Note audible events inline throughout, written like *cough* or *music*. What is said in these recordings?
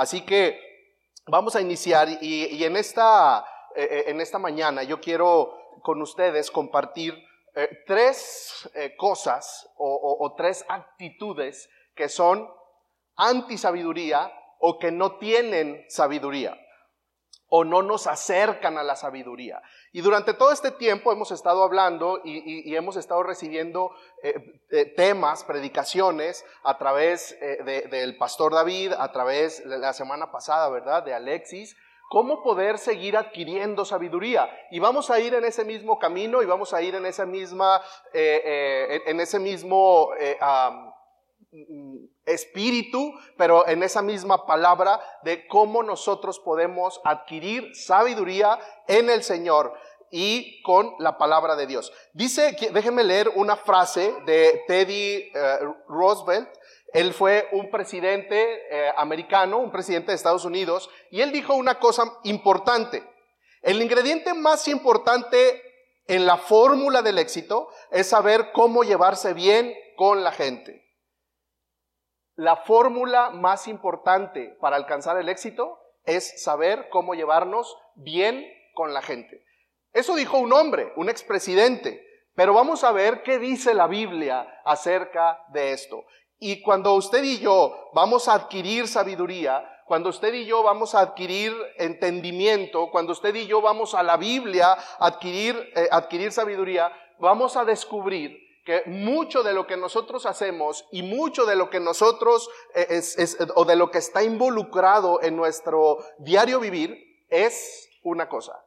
Así que vamos a iniciar y, en, esta, eh, eh, en esta mañana yo quiero con ustedes compartir eh, tres cosas o, tres actitudes que son anti-sabiduría o que no tienen sabiduría o no nos acercan a la sabiduría. Y durante todo este tiempo hemos estado hablando y, hemos estado recibiendo eh, eh, temas, predicaciones a través eh, del pastor David, a través de la semana pasada, ¿verdad? De Alexis, cómo poder seguir adquiriendo sabiduría. Y vamos a ir en ese mismo camino y vamos a ir en esa misma, en ese mismo espíritu, pero en esa misma palabra de cómo nosotros podemos adquirir sabiduría en el Señor y con la palabra de Dios. Dice, déjenme leer una frase de Teddy eh, Roosevelt. Él fue un presidente eh, americano, un presidente de Estados Unidos, y él dijo una cosa importante. El ingrediente más importante en la fórmula del éxito es saber cómo llevarse bien con la gente. La fórmula más importante para alcanzar el éxito es saber cómo llevarnos bien con la gente. Eso dijo un hombre, un expresidente, pero vamos a ver qué dice la Biblia acerca de esto. Y cuando usted y yo vamos a adquirir sabiduría, cuando usted y yo vamos a adquirir entendimiento, cuando usted y yo vamos a la Biblia a adquirir, eh, adquirir sabiduría, vamos a descubrir que mucho de lo que nosotros hacemos y mucho de lo que nosotros eh, o de lo que está involucrado en nuestro diario vivir es una cosa,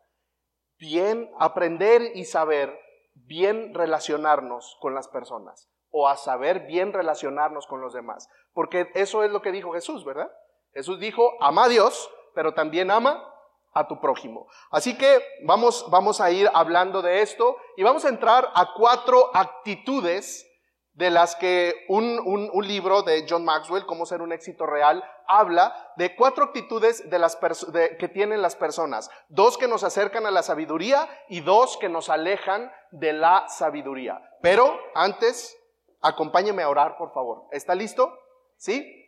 bien aprender y saber bien relacionarnos con las personas o a saber bien relacionarnos con los demás, porque eso es lo que dijo Jesús, ¿verdad? Jesús dijo, ama a Dios, pero también ama a tu prójimo. Así que vamos, vamos a ir hablando de esto y vamos a entrar a cuatro actitudes de las que un, un, libro de John Maxwell, Cómo ser un éxito real, habla de cuatro actitudes de las que tienen las personas. Dos que nos acercan a la sabiduría y dos que nos alejan de la sabiduría. Pero antes, acompáñeme a orar, por favor. ¿Está listo? ¿Sí?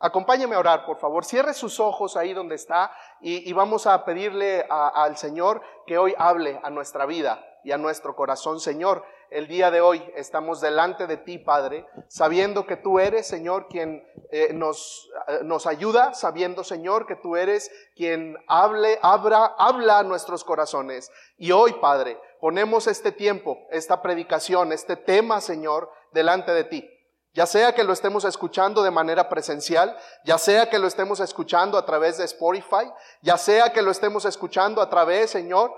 Acompáñeme a orar, por favor. Cierre sus ojos ahí donde está y, vamos a pedirle al Señor que hoy hable a nuestra vida y a nuestro corazón. Señor, el día de hoy estamos delante de ti, Padre, sabiendo que tú eres, Señor, quien eh, nos, eh, nos ayuda, sabiendo, Señor, que tú eres quien hable, abra, habla a nuestros corazones. Y hoy, Padre, ponemos este tiempo, esta predicación, este tema, Señor, delante de ti. Ya sea que lo estemos escuchando de manera presencial, ya sea que lo estemos escuchando a través de Spotify, ya sea que lo estemos escuchando a través, Señor,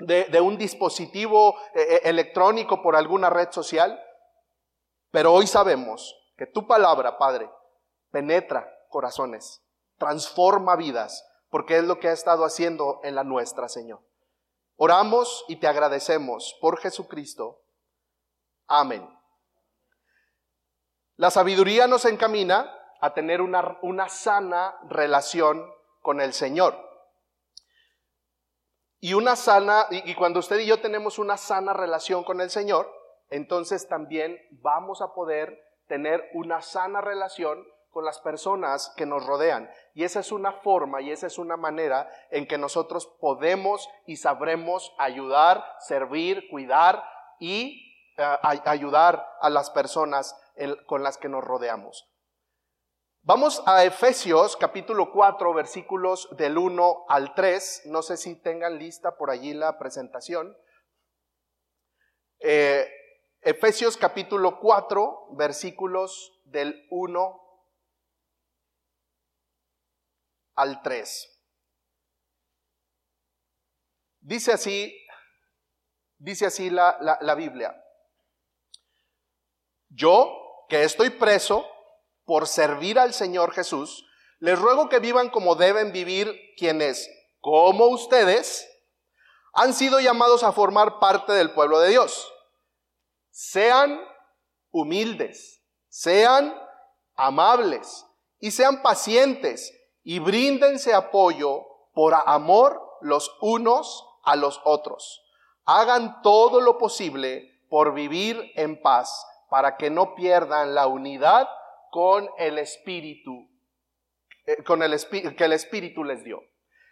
de, un dispositivo eh, eh, electrónico por alguna red social. Pero hoy sabemos que tu palabra, Padre, penetra corazones, transforma vidas, porque es lo que ha estado haciendo en la nuestra, Señor. Oramos y te agradecemos por Jesucristo. Amén. La sabiduría nos encamina a tener una, una sana relación con el Señor. Y una sana, y, cuando usted y yo tenemos una sana relación con el Señor, entonces también vamos a poder tener una sana relación con las personas que nos rodean. Y esa es una forma y esa es una manera en que nosotros podemos y sabremos ayudar, servir, cuidar y eh, ayudar a las personas con las que nos rodeamos. Vamos a Efesios capítulo 4 versículos del 1 al 3. No sé si tengan lista por allí la presentación. Eh, Efesios capítulo 4 versículos del 1 al 3. Dice así, dice así la, la, la Biblia. Yo, que estoy preso por servir al Señor Jesús, les ruego que vivan como deben vivir quienes, como ustedes, han sido llamados a formar parte del pueblo de Dios. Sean humildes, sean amables y sean pacientes y bríndense apoyo por amor los unos a los otros. Hagan todo lo posible por vivir en paz para que no pierdan la unidad con el Espíritu. eh, con el que el Espíritu les dio.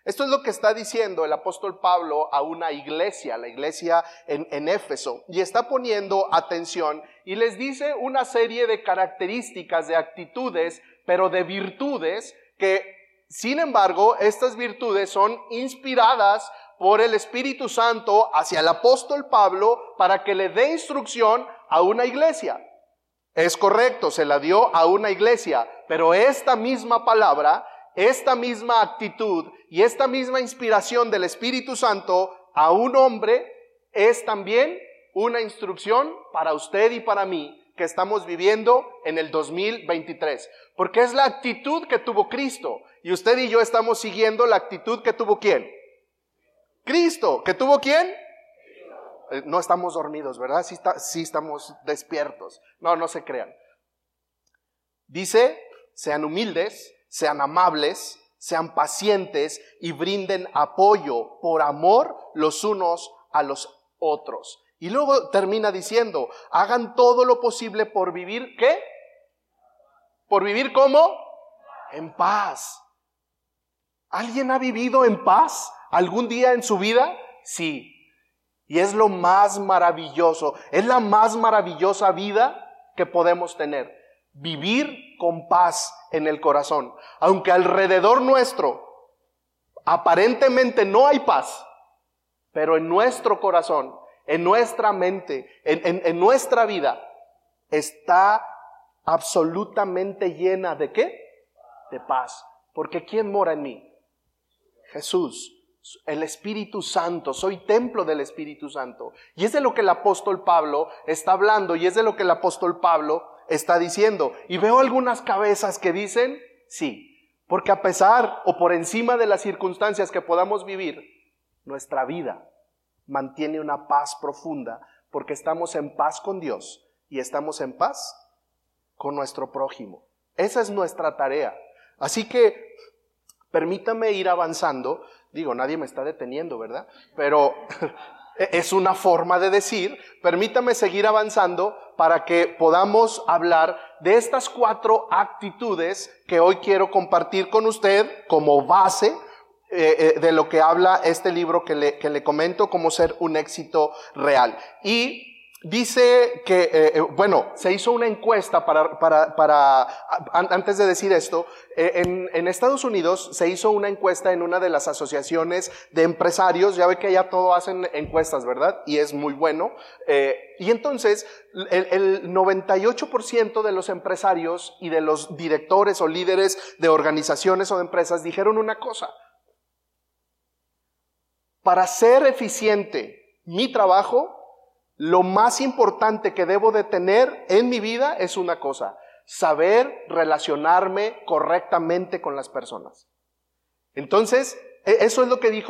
Esto es lo que está diciendo el apóstol Pablo a una iglesia, la iglesia en, en, Éfeso, y está poniendo atención y les dice una serie de características, de actitudes, pero de virtudes que, sin embargo, estas virtudes son inspiradas por el Espíritu Santo hacia el apóstol Pablo para que le dé instrucción a una iglesia. Es correcto, se la dio a una iglesia, pero esta misma palabra, esta misma actitud y esta misma inspiración del Espíritu Santo a un hombre es también una instrucción para usted y para mí que estamos viviendo en el 2023. Porque es la actitud que tuvo Cristo. Y usted y yo estamos siguiendo la actitud que tuvo quién? Cristo, ¿que tuvo quién? Eh, no estamos dormidos, ¿verdad? Sí, sí estamos despiertos. No, no se crean. Dice, sean humildes, sean amables, sean pacientes y brinden apoyo por amor los unos a los otros. Y luego termina diciendo, hagan todo lo posible por vivir, ¿qué? Por vivir como? En paz. ¿Alguien ha vivido en paz? algún día en su vida? Sí. Y es lo más maravilloso, es la más maravillosa vida que podemos tener. Vivir con paz en el corazón. Aunque alrededor nuestro aparentemente no hay paz, pero en nuestro corazón, en nuestra mente, en, en nuestra vida, está absolutamente llena de qué? De paz. Porque ¿quién mora en mí? Jesús el Espíritu Santo, soy templo del Espíritu Santo. Y es de lo que el apóstol Pablo está hablando y es de lo que el apóstol Pablo está diciendo. Y veo algunas cabezas que dicen, sí, porque a pesar o por encima de las circunstancias que podamos vivir, nuestra vida mantiene una paz profunda porque estamos en paz con Dios y estamos en paz con nuestro prójimo. Esa es nuestra tarea. Así que permítame ir avanzando Digo, nadie me está deteniendo, ¿verdad? Pero *laughs* es una forma de decir, permítame seguir avanzando para que podamos hablar de estas cuatro actitudes que hoy quiero compartir con usted como base eh, eh, de lo que habla este libro que le, que le comento como ser un éxito real. Y Dice que, eh, eh, bueno, se hizo una encuesta para, para, para antes de decir esto, eh, en, en, Estados Unidos se hizo una encuesta en una de las asociaciones de empresarios, ya ve que ya todo hacen encuestas, ¿verdad? Y es muy bueno. y entonces, el 98% de los empresarios y de los directores o líderes de organizaciones o de empresas dijeron una cosa. Para ser eficiente mi trabajo, lo más importante que debo de tener en mi vida es una cosa, saber relacionarme correctamente con las personas. Entonces, e, eso es lo que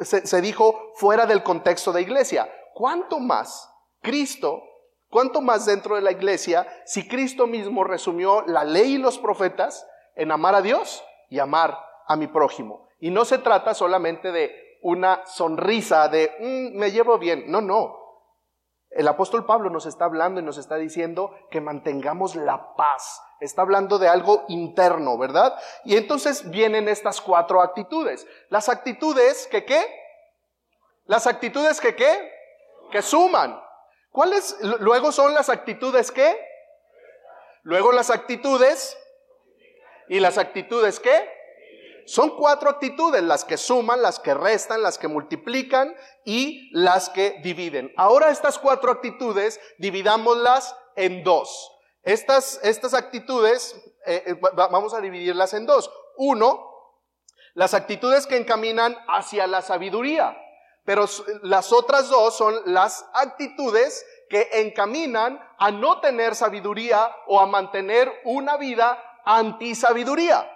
se, dijo fuera del contexto de iglesia. ¿Cuánto más Cristo, cuánto más dentro de la iglesia, si Cristo mismo resumió la ley y los profetas en amar a Dios y amar a mi prójimo? Y no se trata solamente de una sonrisa de, mm, me llevo bien. No, no. El apóstol Pablo nos está hablando y nos está diciendo que mantengamos la paz. Está hablando de algo interno, ¿verdad? Y entonces vienen estas cuatro actitudes. Las actitudes que qué? Las actitudes que qué? Que suman. ¿Cuáles luego son las actitudes que? Luego las actitudes y las actitudes que? Son cuatro actitudes, las que suman, las que restan, las que multiplican y las que dividen. Ahora estas cuatro actitudes dividámoslas en dos. Estas, estas actitudes eh, eh, vamos a dividirlas en dos. Uno, las actitudes que encaminan hacia la sabiduría, pero las otras dos son las actitudes que encaminan a no tener sabiduría o a mantener una vida antisabiduría.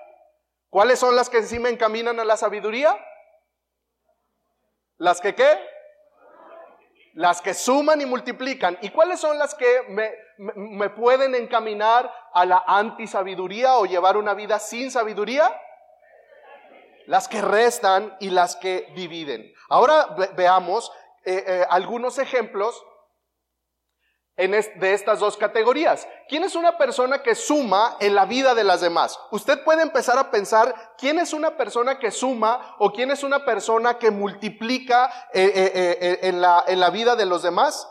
¿Cuáles son las que sí me encaminan a la sabiduría? ¿Las que qué? Las que suman y multiplican. ¿Y cuáles son las que me, pueden encaminar a la antisabiduría o llevar una vida sin sabiduría? Las que restan y las que dividen. Ahora veamos eh, eh, algunos ejemplos en de estas dos categorías. ¿Quién es una persona que suma en la vida de las demás? Usted puede empezar a pensar quién es una persona que suma o quién es una persona que multiplica eh, eh, eh, en, la, en la vida de los demás.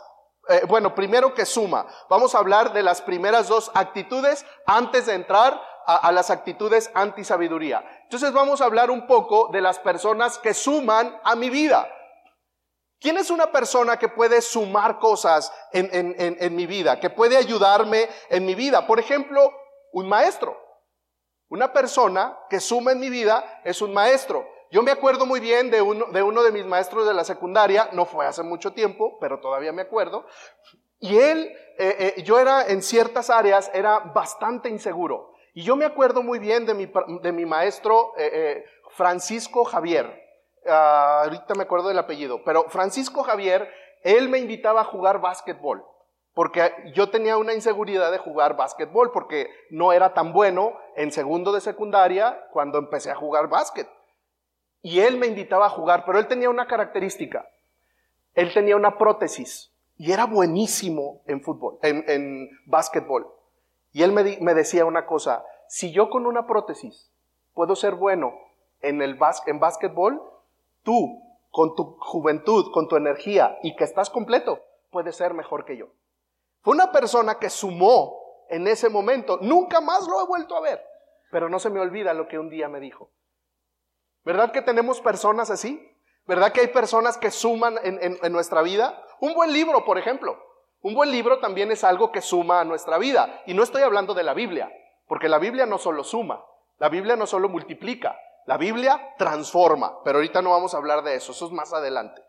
bueno, primero que suma. Vamos a hablar de las primeras dos actitudes antes de entrar a, las actitudes anti-sabiduría. Entonces vamos a hablar un poco de las personas que suman a mi vida. ¿Quién es una persona que puede sumar cosas en, mi vida, que puede ayudarme en mi vida? Por ejemplo, un maestro. Una persona que suma en mi vida es un maestro. Yo me acuerdo muy bien de uno, de mis maestros de la secundaria, no fue hace mucho tiempo, pero todavía me acuerdo. Y él, eh, eh, yo era en ciertas áreas, era bastante inseguro. Y yo me acuerdo muy bien de mi, de mi maestro eh, Francisco Javier. Ah, ahorita me acuerdo del apellido, pero Francisco Javier, él me invitaba a jugar básquetbol, porque yo tenía una inseguridad de jugar básquetbol, porque no era tan bueno en segundo de secundaria cuando empecé a jugar básquet. Y él me invitaba a jugar, pero él tenía una característica, él tenía una prótesis y era buenísimo en fútbol, en, básquetbol. Y él me, decía una cosa, si yo con una prótesis puedo ser bueno en el en básquetbol, tú, con tu juventud, con tu energía y que estás completo, puedes ser mejor que yo. Fue una persona que sumó en ese momento. Nunca más lo he vuelto a ver, pero no se me olvida lo que un día me dijo. ¿Verdad que tenemos personas así? ¿Verdad que hay personas que suman en, en, nuestra vida? Un buen libro, por ejemplo. Un buen libro también es algo que suma a nuestra vida. Y no estoy hablando de la Biblia, porque la Biblia no solo suma, la Biblia no solo multiplica, la Biblia transforma, pero ahorita no vamos a hablar de eso, eso es más adelante.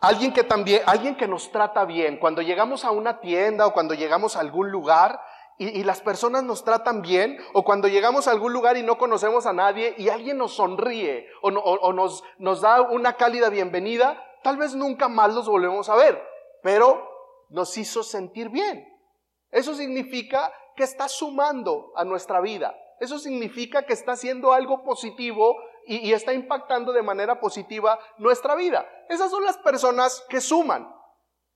Alguien que también, alguien que nos trata bien, cuando llegamos a una tienda o cuando llegamos a algún lugar y, las personas nos tratan bien, o cuando llegamos a algún lugar y no conocemos a nadie y alguien nos sonríe o, nos, nos da una cálida bienvenida, tal vez nunca más los volvemos a ver, pero nos hizo sentir bien. Eso significa que está sumando a nuestra vida. Eso significa que está haciendo algo positivo y, está impactando de manera positiva nuestra vida. Esas son las personas que suman.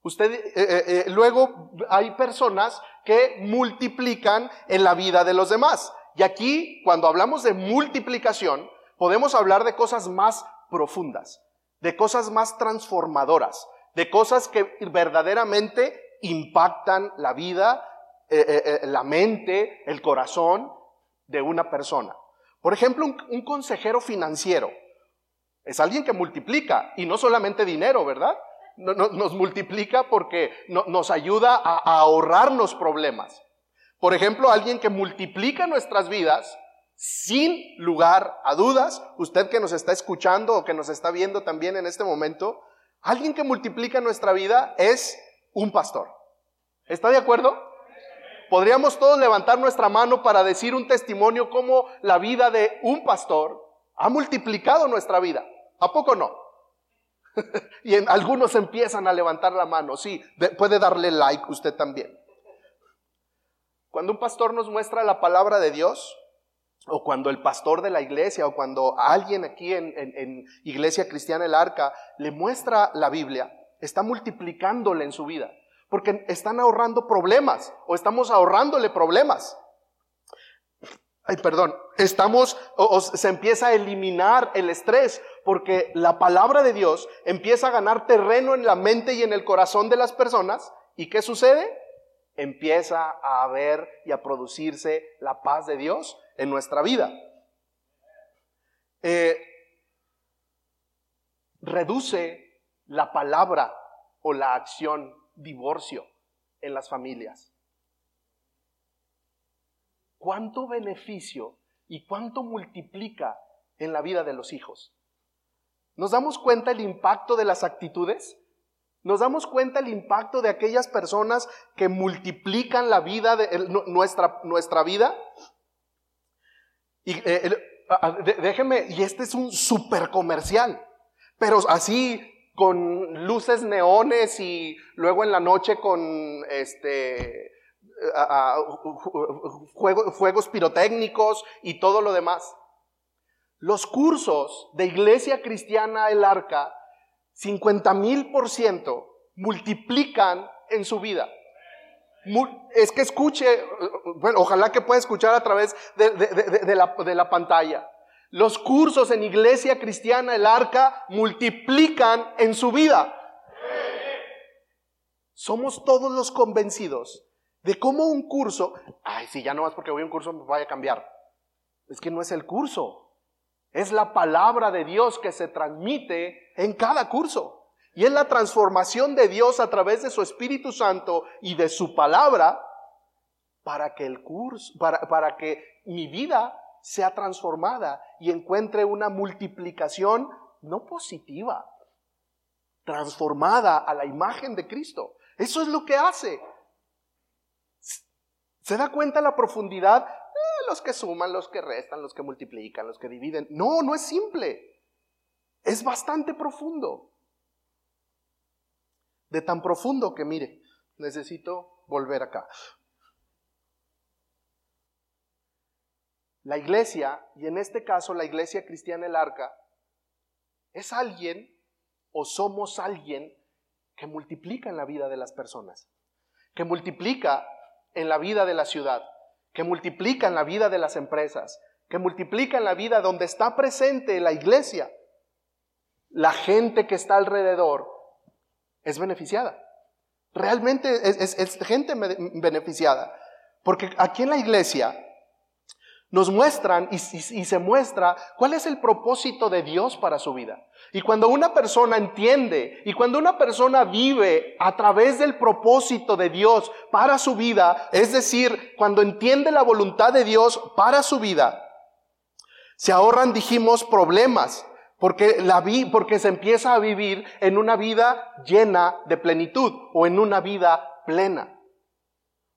Usted, eh, eh, eh, luego hay personas que multiplican en la vida de los demás. Y aquí, cuando hablamos de multiplicación, podemos hablar de cosas más profundas, de cosas más transformadoras, de cosas que verdaderamente impactan la vida, la mente, el corazón de una persona. Por ejemplo, un, consejero financiero es alguien que multiplica y no solamente dinero, ¿verdad? nos multiplica porque nos ayuda a, ahorrarnos problemas. Por ejemplo, alguien que multiplica nuestras vidas sin lugar a dudas, usted que nos está escuchando o que nos está viendo también en este momento, alguien que multiplica nuestra vida es un pastor. ¿Está de acuerdo? Podríamos todos levantar nuestra mano para decir un testimonio como la vida de un pastor ha multiplicado nuestra vida. ¿A poco no? *laughs* y en, algunos empiezan a levantar la mano. Sí, puede darle like usted también. Cuando un pastor nos muestra la palabra de Dios, o cuando el pastor de la iglesia, o cuando alguien aquí en, en Iglesia Cristiana El Arca le muestra la Biblia, está multiplicándole en su vida porque están ahorrando problemas o estamos ahorrándole problemas. Ay, perdón, estamos, o, se empieza a eliminar el estrés porque la palabra de Dios empieza a ganar terreno en la mente y en el corazón de las personas. ¿Y qué sucede? Empieza a haber y a producirse la paz de Dios en nuestra vida. Eh, reduce la palabra o la acción divorcio en las familias. ¿Cuánto beneficio y cuánto multiplica en la vida de los hijos? ¿Nos damos cuenta el impacto de las actitudes? ¿Nos damos cuenta el impacto de aquellas personas que multiplican la vida de nuestra, nuestra vida? Y eh, déjeme, y este es un super comercial, pero así con luces neones y luego en la noche con este, fuegos pirotécnicos y todo lo demás. Los cursos de Iglesia Cristiana El Arca, 50 mil por ciento, multiplican en su vida. Es que escuche, bueno, ojalá que pueda escuchar a través de, la, de la pantalla. Los cursos en Iglesia Cristiana El Arca multiplican en su vida. Somos todos los convencidos de cómo un curso, ay, si ya no más porque voy a un curso me vaya a cambiar. Es que no es el curso, es la palabra de Dios que se transmite en cada curso. Y es la transformación de Dios a través de su Espíritu Santo y de su palabra para que el curso, para, para que mi vida sea transformada y encuentre una multiplicación no positiva, transformada a la imagen de Cristo. Eso es lo que hace. ¿Se da cuenta la profundidad? Eh, los que suman, los que restan, los que multiplican, los que dividen. No, no es simple. Es bastante profundo. De tan profundo que mire, necesito volver acá. La iglesia, y en este caso la iglesia cristiana El Arca, es alguien o somos alguien que multiplica en la vida de las personas, que multiplica en la vida de la ciudad, que multiplica en la vida de las empresas, que multiplica en la vida donde está presente la iglesia. La gente que está alrededor es beneficiada. Realmente es, gente beneficiada. Porque aquí en la iglesia nos muestran y, se muestra cuál es el propósito de Dios para su vida. Y cuando una persona entiende y cuando una persona vive a través del propósito de Dios para su vida, es decir, cuando entiende la voluntad de Dios para su vida, se ahorran, dijimos, problemas, porque, la vi, porque se empieza a vivir en una vida llena de plenitud o en una vida plena.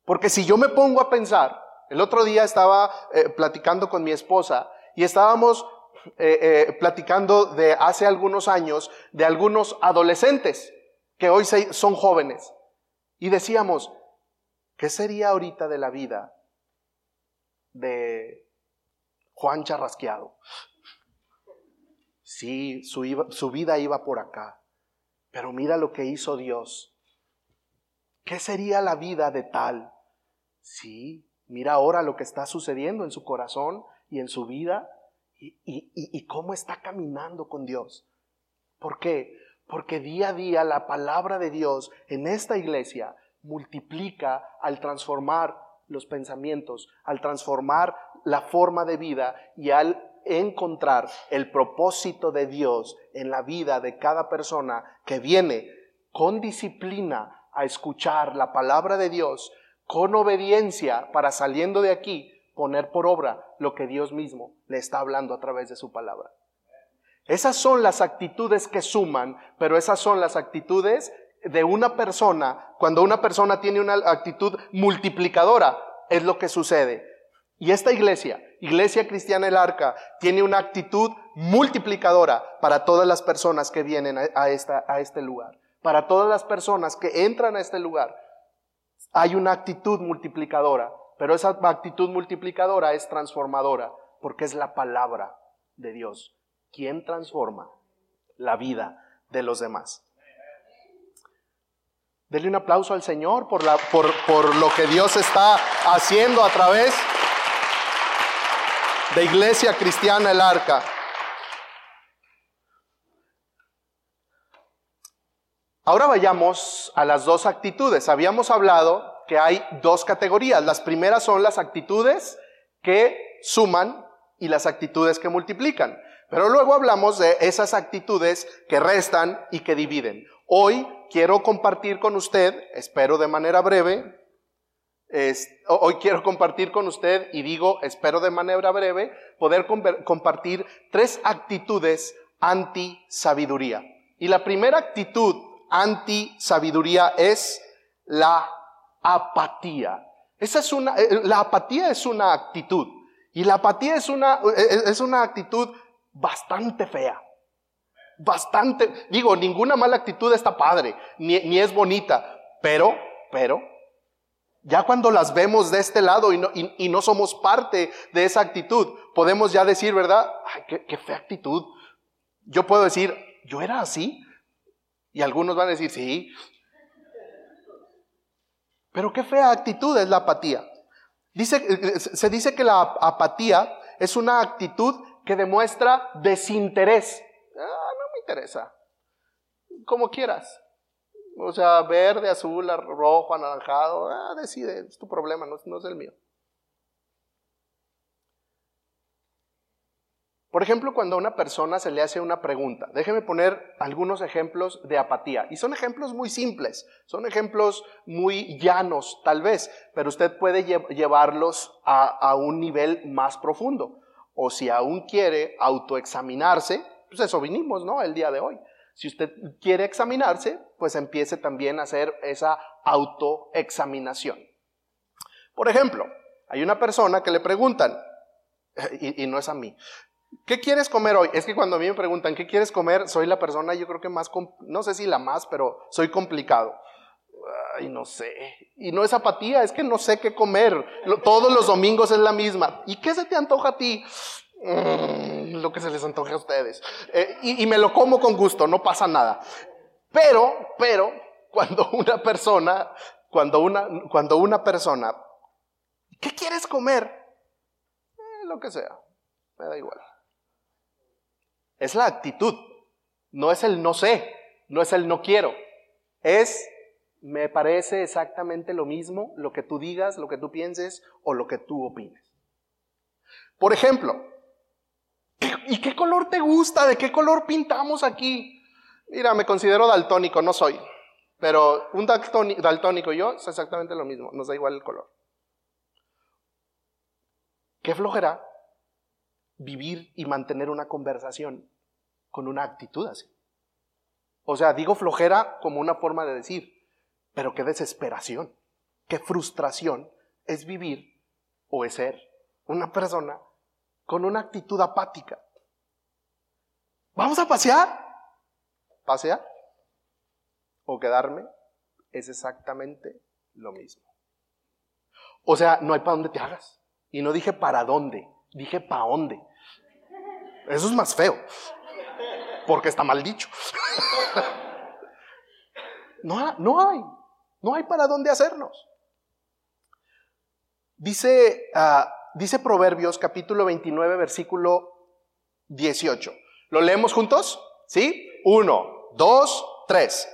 Porque si yo me pongo a pensar, el otro día estaba eh, platicando con mi esposa y estábamos eh, eh, platicando de hace algunos años de algunos adolescentes que hoy son jóvenes. Y decíamos, ¿qué sería ahorita de la vida de Juan Charrasqueado? Sí, su, su vida iba por acá. Pero mira lo que hizo Dios. ¿Qué sería la vida de tal? Sí, mira ahora lo que está sucediendo en su corazón y en su vida y, cómo está caminando con Dios. ¿Por qué? Porque día a día la palabra de Dios en esta iglesia multiplica al transformar los pensamientos, al transformar la forma de vida y al encontrar el propósito de Dios en la vida de cada persona que viene con disciplina a escuchar la palabra de Dios, con obediencia para saliendo de aquí poner por obra lo que Dios mismo le está hablando a través de su palabra. Esas son las actitudes que suman, pero esas son las actitudes de una persona, cuando una persona tiene una actitud multiplicadora, es lo que sucede. Y esta iglesia, Iglesia Cristiana El Arca, tiene una actitud multiplicadora para todas las personas que vienen a, esta, a este lugar. Para todas las personas que entran a este lugar, hay una actitud multiplicadora. Pero esa actitud multiplicadora es transformadora, porque es la palabra de Dios quien transforma la vida de los demás. Dele un aplauso al Señor por, la, por, por lo que Dios está haciendo a través de Iglesia Cristiana El Arca. Ahora vayamos a las dos actitudes. Habíamos hablado que hay dos categorías. Las primeras son las actitudes que suman y las actitudes que multiplican. Pero luego hablamos de esas actitudes que restan y que dividen. Hoy quiero compartir con usted, espero de manera breve, hoy quiero compartir con usted, y digo, espero de manera breve, poder compartir tres actitudes anti-sabiduría. Y la primera actitud anti-sabiduría es la apatía. Esa es una, eh, la apatía es una actitud. Y la apatía es una, eh, eh, es una actitud bastante fea. Bastante, digo, ninguna mala actitud está padre, ni, ni es bonita, pero, pero, ya cuando las vemos de este lado y no, y, no somos parte de esa actitud, podemos ya decir, ¿verdad? Ay, qué fea actitud. Yo puedo decir, yo era así. Y algunos van a decir, sí. Pero qué fea actitud es la apatía. Dice, eh, se dice que la apatía es una actitud que demuestra desinterés. Ah, no me interesa. Como quieras. O sea, verde, azul, rojo, anaranjado. Ah, decide, es tu problema, no, no es el mío. Por ejemplo, cuando a una persona se le hace una pregunta, déjeme poner algunos ejemplos de apatía. Y son ejemplos muy simples, son ejemplos muy llanos tal vez, pero usted puede llevarlos a, un nivel más profundo. O si aún quiere autoexaminarse, pues eso vinimos, ¿no? El día de hoy. Si usted quiere examinarse, pues empiece también a hacer esa autoexaminación. Por ejemplo, hay una persona que le preguntan, y, y no es a mí, ¿Qué quieres comer hoy? Es que cuando a mí me preguntan, ¿qué quieres comer? Soy la persona, yo creo que más, no sé si la más, pero soy complicado. Ay, no sé. Y no es apatía, es que no sé qué comer. Todos los domingos es la misma. ¿Y qué se te antoja a ti? Mm, lo que se les antoje a ustedes. Eh, y, me lo como con gusto, no pasa nada. Pero, pero, cuando una persona, cuando una, cuando una persona, ¿qué quieres comer? Eh, lo que sea, me da igual. Es la actitud. No es el no sé, no es el no quiero. Es me parece exactamente lo mismo lo que tú digas, lo que tú pienses o lo que tú opines. Por ejemplo, ¿y qué color te gusta? ¿De qué color pintamos aquí? Mira, me considero daltónico, no soy. Pero un daltónico y yo es exactamente lo mismo, nos da igual el color. ¿Qué flojera vivir y mantener una conversación con una actitud así. O sea, digo flojera como una forma de decir, pero qué desesperación, qué frustración es vivir o es ser una persona con una actitud apática. ¿Vamos a pasear? ¿Pasear? ¿O quedarme? Es exactamente lo mismo. O sea, no hay para dónde te hagas. Y no dije para dónde, dije para dónde. Eso es más feo porque está mal dicho. no, no hay, no hay para dónde hacernos. Dice, ah, dice Proverbios capítulo 29, versículo 18. ¿Lo leemos juntos? ¿Sí? Uno, dos, tres.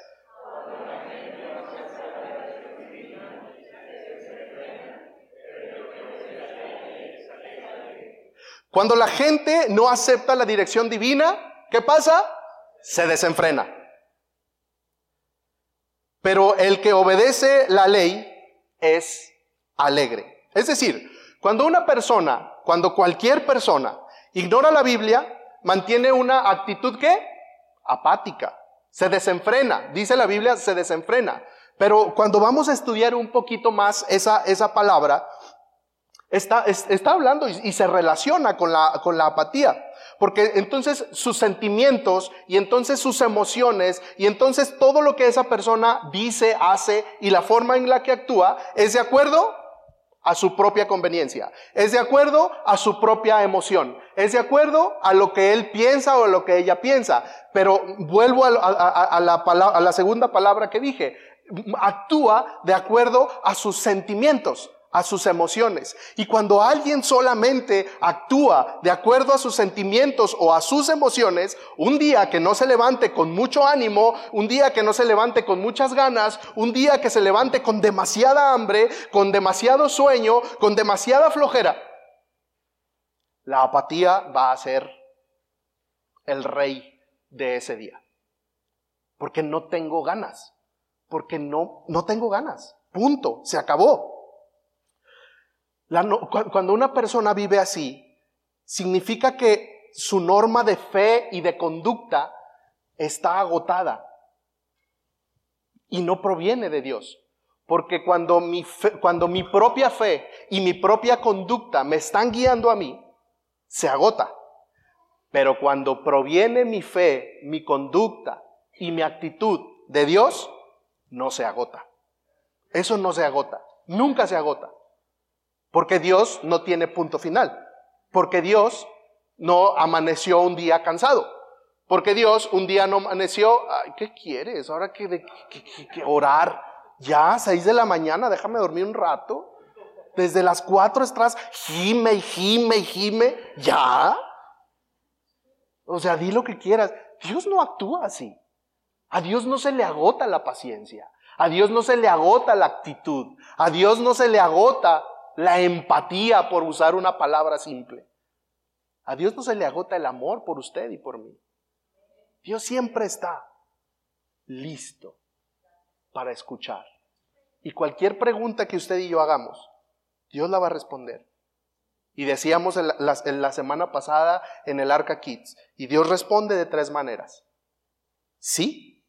Cuando la gente no acepta la dirección divina, ¿qué pasa? Se desenfrena. Pero el que obedece la ley es alegre. Es decir, cuando una persona, cuando cualquier persona ignora la Biblia, mantiene una actitud que apática, se desenfrena. Dice la Biblia, se desenfrena. Pero cuando vamos a estudiar un poquito más esa, esa palabra, está, está hablando y, se relaciona con la, con la apatía. Porque entonces sus sentimientos y entonces sus emociones y entonces todo lo que esa persona dice, hace y la forma en la que actúa es de acuerdo a su propia conveniencia, es de acuerdo a su propia emoción, es de acuerdo a lo que él piensa o a lo que ella piensa. Pero vuelvo a, la, a la segunda palabra que dije, actúa de acuerdo a sus sentimientos a sus emociones. Y cuando alguien solamente actúa de acuerdo a sus sentimientos o a sus emociones, un día que no se levante con mucho ánimo, un día que no se levante con muchas ganas, un día que se levante con demasiada hambre, con demasiado sueño, con demasiada flojera, la apatía va a ser el rey de ese día. Porque no tengo ganas. Porque no, no tengo ganas. Punto. Se acabó cuando una persona vive así, significa que su norma de fe y de conducta está agotada y no proviene de Dios. Porque cuando mi, cuando mi propia fe y mi propia conducta me están guiando a mí, se agota. Pero cuando proviene mi fe, mi conducta y mi actitud de Dios, no se agota. Eso no se agota. Nunca se agota. Porque Dios no tiene punto final. Porque Dios no amaneció un día cansado. Porque Dios un día no amaneció, ¿qué quieres? Ahora que, que, orar. ya, seis de la mañana, déjame dormir un rato. Desde las cuatro estás gime y gime y gime, ya. O sea, di lo que quieras. Dios no actúa así. A Dios no se le agota la paciencia. A Dios no se le agota la actitud. A Dios no se le agota la empatía, por usar una palabra simple. A Dios no se le agota el amor por usted y por mí. Dios siempre está listo para escuchar. Y cualquier pregunta que usted y yo hagamos, Dios la va a responder. Y decíamos en la, semana pasada en el Arca Kids, y Dios responde de tres maneras. Sí,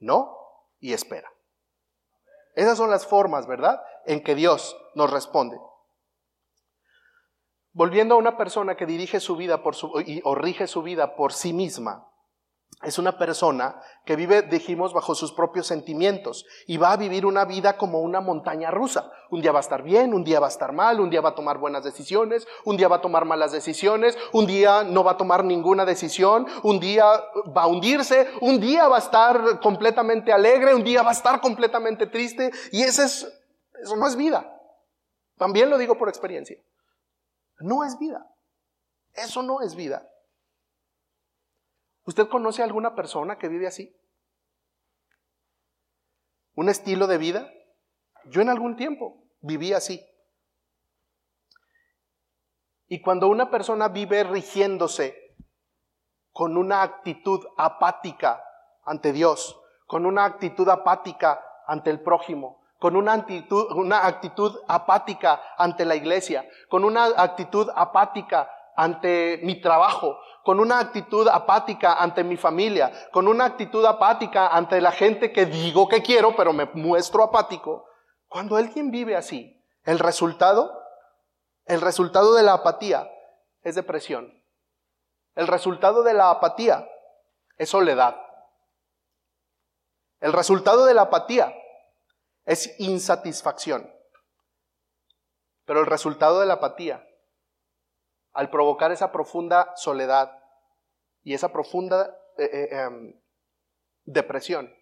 no y espera. Esas son las formas, ¿verdad? En que Dios nos responde. Volviendo a una persona que dirige su vida por su, o rige su vida por sí misma, es una persona que vive, dijimos, bajo sus propios sentimientos y va a vivir una vida como una montaña rusa. Un día va a estar bien, un día va a estar mal, un día va a tomar buenas decisiones, un día va a tomar malas decisiones, un día no va a tomar ninguna decisión, un día va a hundirse, un día va a estar completamente alegre, un día va a estar completamente triste y ese es, eso no es vida. También lo digo por experiencia. No es vida. Eso no es vida. ¿Usted conoce a alguna persona que vive así? ¿Un estilo de vida? Yo en algún tiempo viví así. Y cuando una persona vive rigiéndose con una actitud apática ante Dios, con una actitud apática ante el prójimo, con una actitud, una actitud apática ante la iglesia, con una actitud apática ante mi trabajo, con una actitud apática ante mi familia, con una actitud apática ante la gente que digo que quiero, pero me muestro apático. Cuando alguien vive así, el resultado, el resultado de la apatía es depresión. El resultado de la apatía es soledad. El resultado de la apatía es insatisfacción. Pero el resultado de la apatía al provocar esa profunda soledad y esa profunda eh, eh, em, depresión,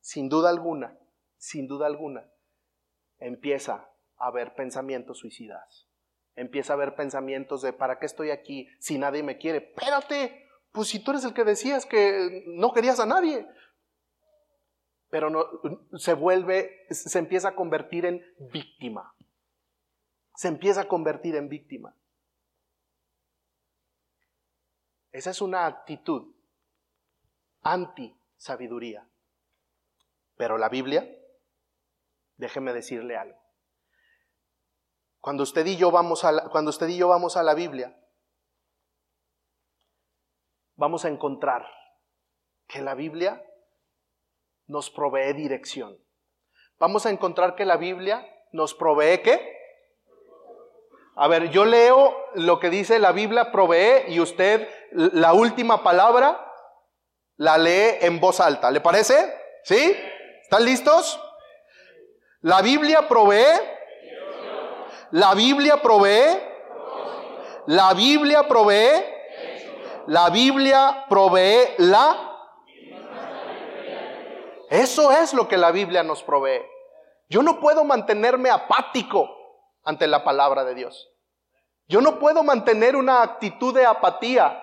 sin duda alguna, sin duda alguna, empieza a haber pensamientos suicidas. Empieza a haber pensamientos de ¿para qué estoy aquí si nadie me quiere? Espérate, pues si tú eres el que decías que no querías a nadie. Pero no, se vuelve, se empieza a convertir en víctima. Se empieza a convertir en víctima. Esa es una actitud anti-sabiduría. Pero la Biblia, déjeme decirle algo. Cuando usted y yo vamos a la, cuando usted y yo vamos a la Biblia, vamos a encontrar que la Biblia nos provee dirección. Vamos a encontrar que la Biblia nos provee qué? A ver, yo leo lo que dice la Biblia provee y usted la última palabra la lee en voz alta. ¿Le parece? ¿Sí? ¿Están listos? La Biblia provee. La Biblia provee. La Biblia provee. La Biblia provee la. Eso es lo que la Biblia nos provee. Yo no puedo mantenerme apático ante la palabra de Dios. Yo no puedo mantener una actitud de apatía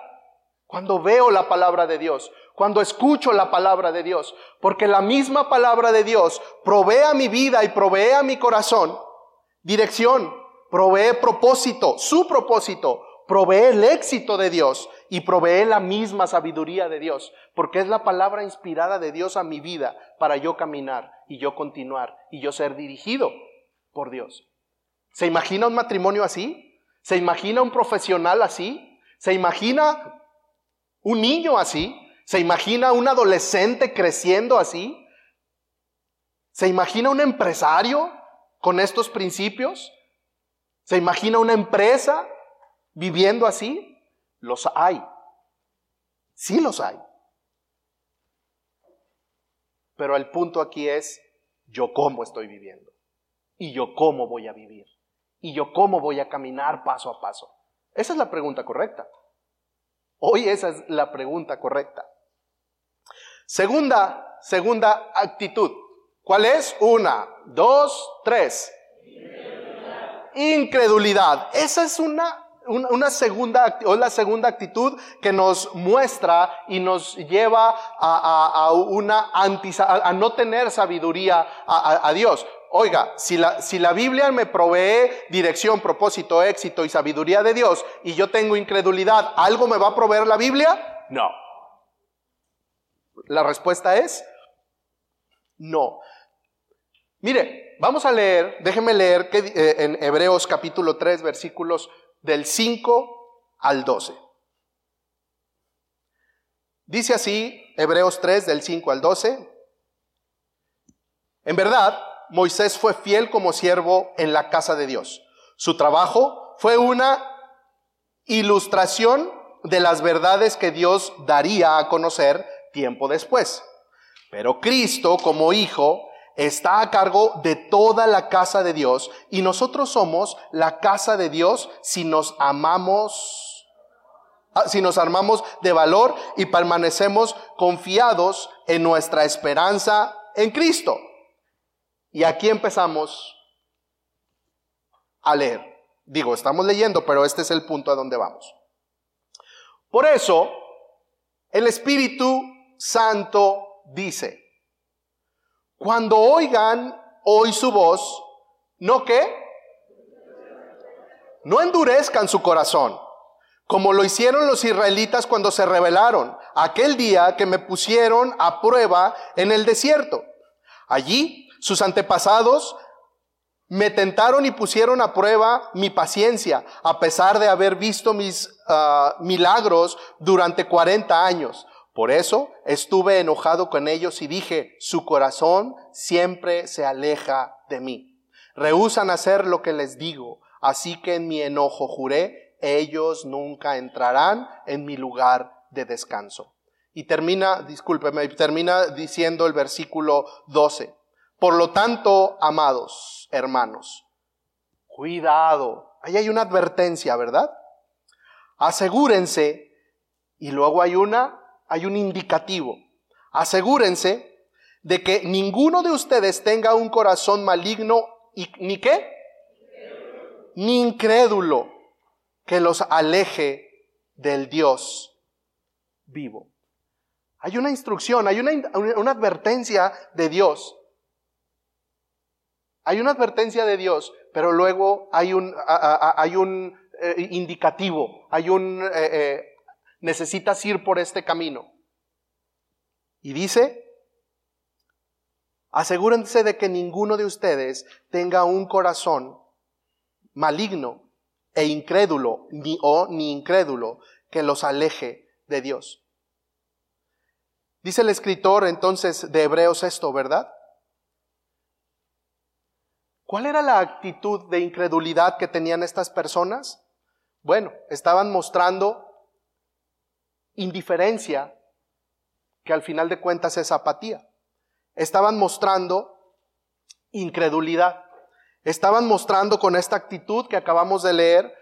cuando veo la palabra de Dios, cuando escucho la palabra de Dios, porque la misma palabra de Dios provee a mi vida y provee a mi corazón dirección, provee propósito, su propósito, provee el éxito de Dios y provee la misma sabiduría de Dios, porque es la palabra inspirada de Dios a mi vida para yo caminar y yo continuar y yo ser dirigido por Dios. ¿Se imagina un matrimonio así? ¿Se imagina un profesional así? ¿Se imagina un niño así? ¿Se imagina un adolescente creciendo así? ¿Se imagina un empresario con estos principios? ¿Se imagina una empresa viviendo así? Los hay. Sí los hay. Pero el punto aquí es, yo cómo estoy viviendo y yo cómo voy a vivir y yo cómo voy a caminar paso a paso. Esa es la pregunta correcta. Hoy esa es la pregunta correcta. Segunda, segunda actitud. ¿Cuál es? Una, dos, tres. Incredulidad. Esa es una una, segunda, o la segunda actitud que nos muestra y nos lleva a, una a, no tener sabiduría a, Dios. Oiga, si la, si la Biblia me provee dirección, propósito, éxito y sabiduría de Dios y yo tengo incredulidad, ¿algo me va a proveer la Biblia? No. La respuesta es no. Mire, vamos a leer, déjeme leer que, eh, en Hebreos capítulo 3, versículos del 5 al 12. Dice así, Hebreos 3, del 5 al 12. En verdad, Moisés fue fiel como siervo en la casa de Dios. Su trabajo fue una ilustración de las verdades que Dios daría a conocer tiempo después. Pero Cristo como hijo está a cargo de toda la casa de Dios y nosotros somos la casa de Dios si nos amamos, ah, si nos armamos de valor y permanecemos confiados en nuestra esperanza en Cristo. Y aquí empezamos a leer. Digo, estamos leyendo, pero este es el punto a donde vamos. Por eso, el Espíritu Santo dice, cuando oigan hoy su voz, ¿no qué? No endurezcan su corazón, como lo hicieron los israelitas cuando se rebelaron, aquel día que me pusieron a prueba en el desierto. Allí sus antepasados me tentaron y pusieron a prueba mi paciencia, a pesar de haber visto mis ah, milagros durante 40 años. Por eso estuve enojado con ellos y dije, su corazón siempre se aleja de mí. Rehusan hacer lo que les digo, así que en mi enojo juré, ellos nunca entrarán en mi lugar de descanso. Y termina, discúlpeme, termina diciendo el versículo 12. Por lo tanto, amados hermanos, cuidado. Ahí hay una advertencia, ¿verdad? Asegúrense, y luego hay una hay un indicativo. Asegúrense de que ninguno de ustedes tenga un corazón maligno y ni qué? Ni incrédulo que los aleje del Dios vivo. Hay una instrucción, hay una, advertencia de Dios. Hay una advertencia de Dios, pero luego hay un, hay un eh, indicativo, hay un eh, eh, necesitas ir por este camino. Y dice, asegúrense de que ninguno de ustedes tenga un corazón maligno e incrédulo, ni o ni incrédulo, que los aleje de Dios. Dice el escritor entonces de Hebreos esto, ¿verdad? ¿Cuál era la actitud de incredulidad que tenían estas personas? Bueno, estaban mostrando indiferencia, que al final de cuentas es apatía. Estaban mostrando incredulidad. Estaban mostrando con esta actitud que acabamos de leer,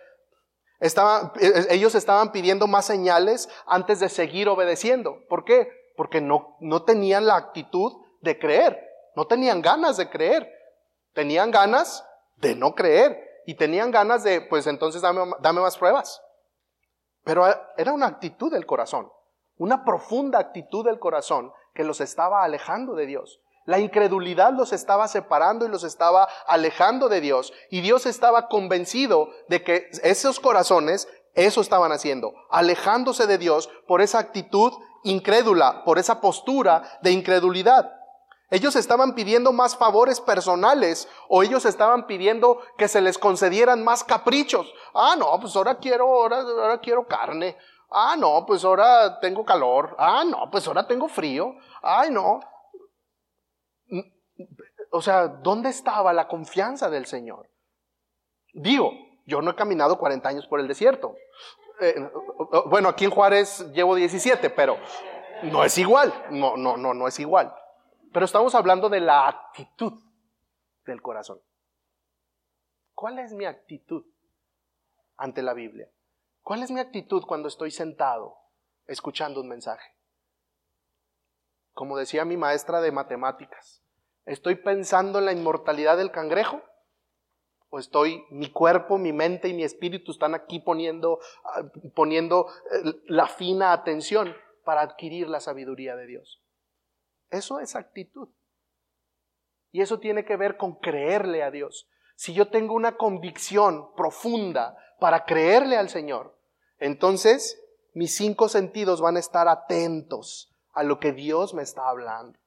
estaban, eh, ellos estaban pidiendo más señales antes de seguir obedeciendo. ¿Por qué? Porque no, tenían la actitud de creer, no tenían ganas de creer, tenían ganas de no creer y tenían ganas de, pues entonces dame más pruebas. Pero era una actitud del corazón, una profunda actitud del corazón que los estaba alejando de Dios. La incredulidad los estaba separando y los estaba alejando de Dios. Y Dios estaba convencido de que esos corazones eso estaban haciendo, alejándose de Dios por esa actitud incrédula, por esa postura de incredulidad. Ellos estaban pidiendo más favores personales o ellos estaban pidiendo que se les concedieran más caprichos. Ah, no, pues ahora quiero, ahora, ahora quiero carne. Ah, no, pues ahora tengo calor. Ah, no, pues ahora tengo frío. Ay, no. O sea, ¿dónde estaba la confianza del Señor? Digo, yo no he caminado 40 años por el desierto. Eh, bueno, aquí en Juárez llevo 17, pero no es igual. No, no, no, no es igual. Pero estamos hablando de la actitud del corazón. ¿Cuál es mi actitud ante la Biblia? ¿Cuál es mi actitud cuando estoy sentado escuchando un mensaje? Como decía mi maestra de matemáticas, ¿Estoy pensando en la inmortalidad del cangrejo? ¿O estoy, mi cuerpo, mi mente y mi espíritu están aquí poniendo, ah, poniendo eh, la fina atención para adquirir la sabiduría de Dios? Eso es actitud. Y eso tiene que ver con creerle a Dios. Si yo tengo una convicción profunda para creerle al Señor, entonces mis cinco sentidos van a estar atentos a lo que Dios me está hablando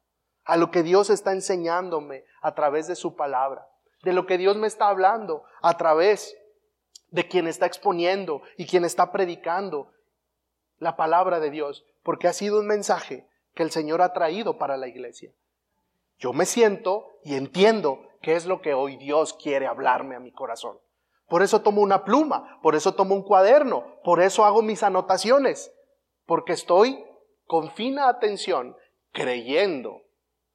a lo que Dios está enseñándome a través de su palabra, de lo que Dios me está hablando a través de quien está exponiendo y quien está predicando la palabra de Dios, porque ha sido un mensaje que el Señor ha traído para la iglesia. Yo me siento y entiendo qué es lo que hoy Dios quiere hablarme a mi corazón. Por eso tomo una pluma, por eso tomo un cuaderno, por eso hago mis anotaciones, porque estoy con fina atención creyendo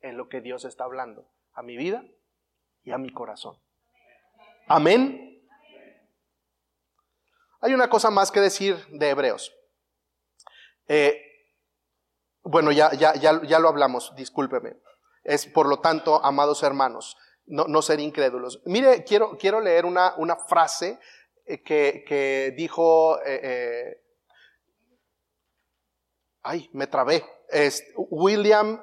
en lo que Dios está hablando a mi vida y a mi corazón. Amén. Hay una cosa más que decir de Hebreos. Eh, bueno, ya, ya, ya, ya, lo hablamos, discúlpeme. Es por lo tanto, amados hermanos, no, no ser incrédulos. Mire, quiero, quiero leer una, una frase eh, que, que, dijo, eh, ay, me trabé, es William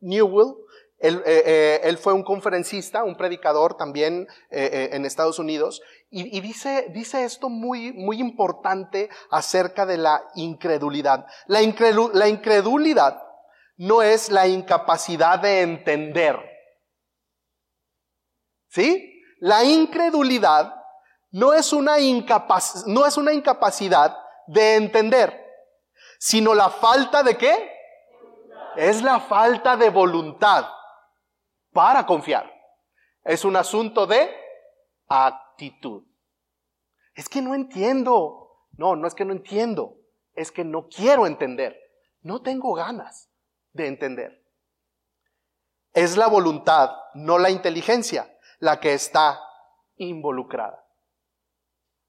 Newell. Él, eh, eh, él, fue un conferencista, un predicador también eh, en Estados Unidos, y, y, dice, dice esto muy, muy importante acerca de la incredulidad. La, la incredulidad no es la incapacidad de entender. ¿Sí? La incredulidad no es una, incapac no es una incapacidad de entender, sino la falta de qué? es la falta de voluntad para confiar. Es un asunto de actitud. Es que no entiendo. No, no es que no entiendo. Es que no quiero entender. No tengo ganas de entender. Es la voluntad, no la inteligencia, la que está involucrada.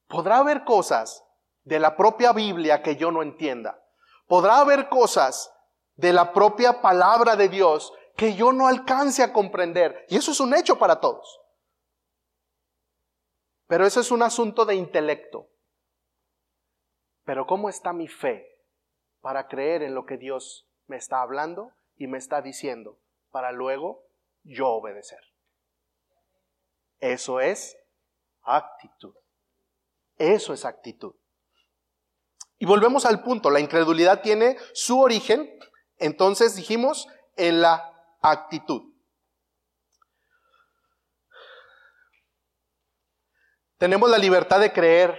Podrá haber cosas de la propia Biblia que yo no entienda. Podrá haber cosas de la propia palabra de Dios que yo no alcance a comprender. Y eso es un hecho para todos. Pero eso es un asunto de intelecto. Pero ¿cómo está mi fe para creer en lo que Dios me está hablando y me está diciendo para luego yo obedecer? Eso es actitud. Eso es actitud. Y volvemos al punto, la incredulidad tiene su origen entonces dijimos en la actitud. Tenemos la libertad de creer,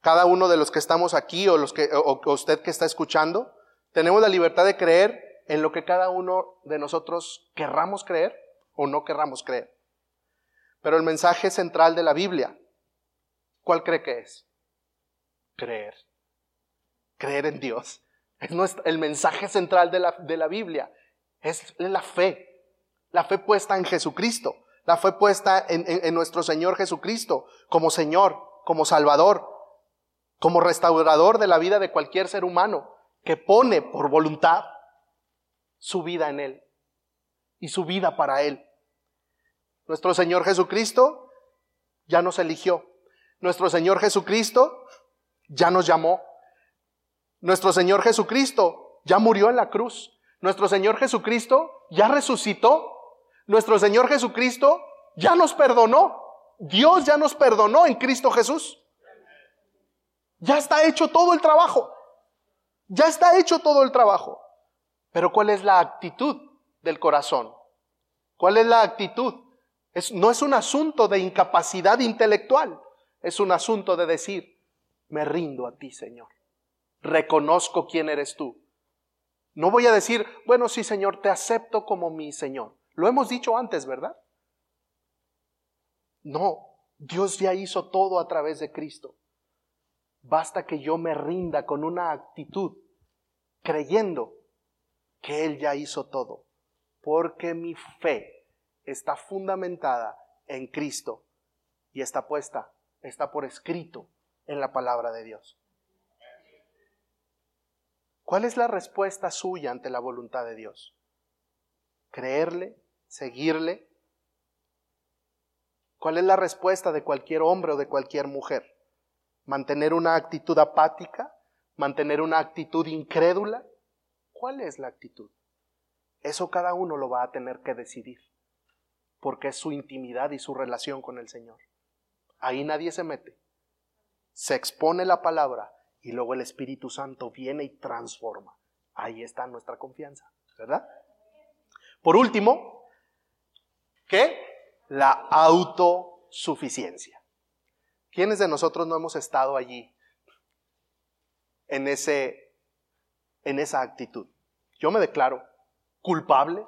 cada uno de los que estamos aquí o, los que, o usted que está escuchando, tenemos la libertad de creer en lo que cada uno de nosotros querramos creer o no querramos creer. Pero el mensaje central de la Biblia, ¿cuál cree que es? Creer. Creer en Dios. Es el mensaje central de la, de la Biblia. Es la fe. La fe puesta en Jesucristo. La fe puesta en, en nuestro Señor Jesucristo como Señor, como Salvador, como restaurador de la vida de cualquier ser humano que pone por voluntad su vida en Él y su vida para Él. Nuestro Señor Jesucristo ya nos eligió. Nuestro Señor Jesucristo ya nos llamó. Nuestro Señor Jesucristo ya murió en la cruz. Nuestro Señor Jesucristo ya resucitó. Nuestro Señor Jesucristo ya nos perdonó. Dios ya nos perdonó en Cristo Jesús. Ya está hecho todo el trabajo. Ya está hecho todo el trabajo. Pero ¿cuál es la actitud del corazón? ¿Cuál es la actitud? Es, no es un asunto de incapacidad intelectual, es un asunto de decir, me rindo a ti, Señor reconozco quién eres tú. No voy a decir, bueno, sí, Señor, te acepto como mi Señor. Lo hemos dicho antes, ¿verdad? No, Dios ya hizo todo a través de Cristo. Basta que yo me rinda con una actitud, creyendo que Él ya hizo todo, porque mi fe está fundamentada en Cristo y está puesta, está por escrito en la palabra de Dios. ¿Cuál es la respuesta suya ante la voluntad de Dios? creerle, seguirle. ¿Cuál es la respuesta de cualquier hombre o de cualquier mujer? ¿Mantener una actitud apática? ¿Mantener una actitud incrédula? ¿Cuál es la actitud? Eso cada uno lo va a tener que decidir, porque es su intimidad y su relación con el Señor. Ahí nadie se mete. Se expone la palabra y luego el Espíritu Santo viene y transforma. Ahí está nuestra confianza, ¿verdad? Por último, ¿qué? La autosuficiencia. ¿Quiénes de nosotros no hemos estado allí en, ese, en esa actitud? Yo me declaro culpable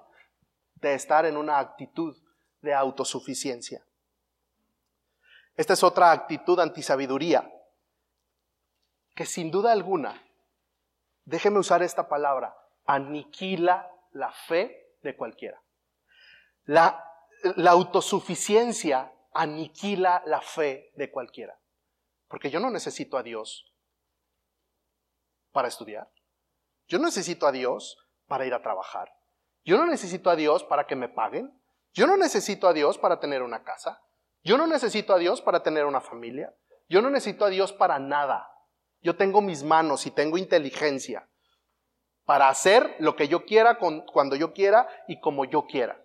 de estar en una actitud de autosuficiencia. Esta es otra actitud antisabiduría que sin duda alguna, déjeme usar esta palabra, aniquila la fe de cualquiera. La, la autosuficiencia aniquila la fe de cualquiera. Porque yo no necesito a Dios para estudiar. Yo no necesito a Dios para ir a trabajar. Yo no necesito a Dios para que me paguen. Yo no necesito a Dios para tener una casa. Yo no necesito a Dios para tener una familia. Yo no necesito a Dios para nada. Yo tengo mis manos y tengo inteligencia para hacer lo que yo quiera cuando yo quiera y como yo quiera.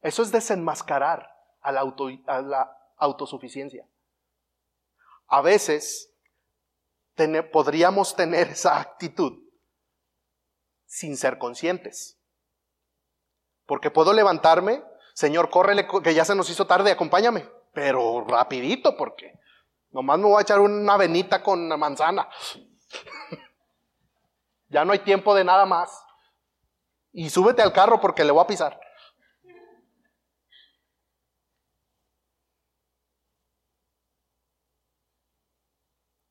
Eso es desenmascarar a la, a la autosuficiencia. A veces podríamos tener esa actitud sin ser conscientes. Porque puedo levantarme, Señor, córrele, que ya se nos hizo tarde, acompáñame. Pero rapidito, porque nomás me voy a echar una venita con manzana. *laughs* ya no hay tiempo de nada más. Y súbete al carro porque le voy a pisar.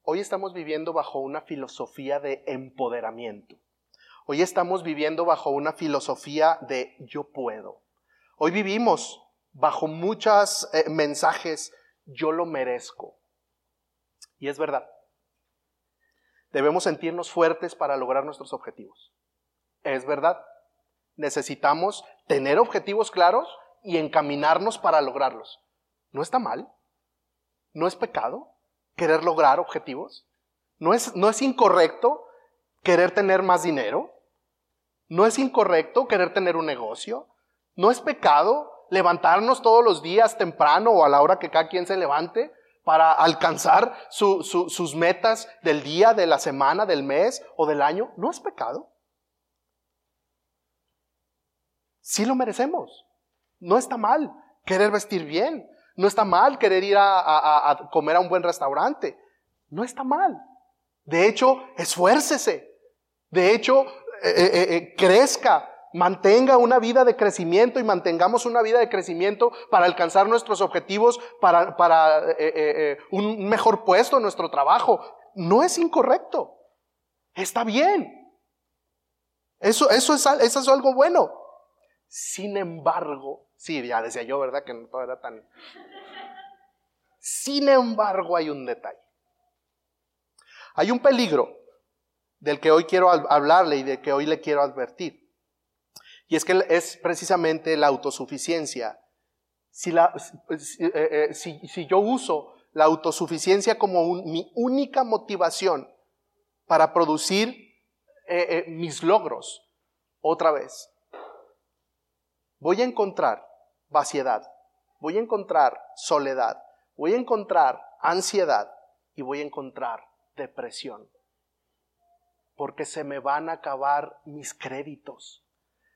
Hoy estamos viviendo bajo una filosofía de empoderamiento. Hoy estamos viviendo bajo una filosofía de yo puedo. Hoy vivimos bajo muchos eh, mensajes yo lo merezco. Y es verdad. Debemos sentirnos fuertes para lograr nuestros objetivos. Es verdad. Necesitamos tener objetivos claros y encaminarnos para lograrlos. ¿No está mal? ¿No es pecado querer lograr objetivos? ¿No es, no es incorrecto querer tener más dinero? ¿No es incorrecto querer tener un negocio? ¿No es pecado levantarnos todos los días temprano o a la hora que cada quien se levante para alcanzar sus metas del día, de la semana, del mes o del año? ¿No es pecado? Sí lo merecemos. No está mal querer vestir bien. No está mal querer ir a, comer a un buen restaurante. No está mal. De hecho, esfuércese. De hecho, eh, eh, eh, crezca, mantenga una vida de crecimiento y mantengamos una vida de crecimiento para alcanzar nuestros objetivos, para, para un mejor puesto en nuestro trabajo. No es incorrecto. Está bien. Eso, eso, es, eso es algo bueno. Sin embargo, sí, ya decía yo, ¿verdad? Que no todo era tan... Sin embargo, hay un detalle. Hay un peligro del que hoy quiero hablarle y de que hoy le quiero advertir. Y es que es precisamente la autosuficiencia. Si, si, eh, eh, yo uso la autosuficiencia como mi única motivación para producir eh, mis logros, otra vez, voy a encontrar vaciedad, voy a encontrar soledad, voy a encontrar ansiedad y voy a encontrar depresión porque se me van a acabar mis créditos,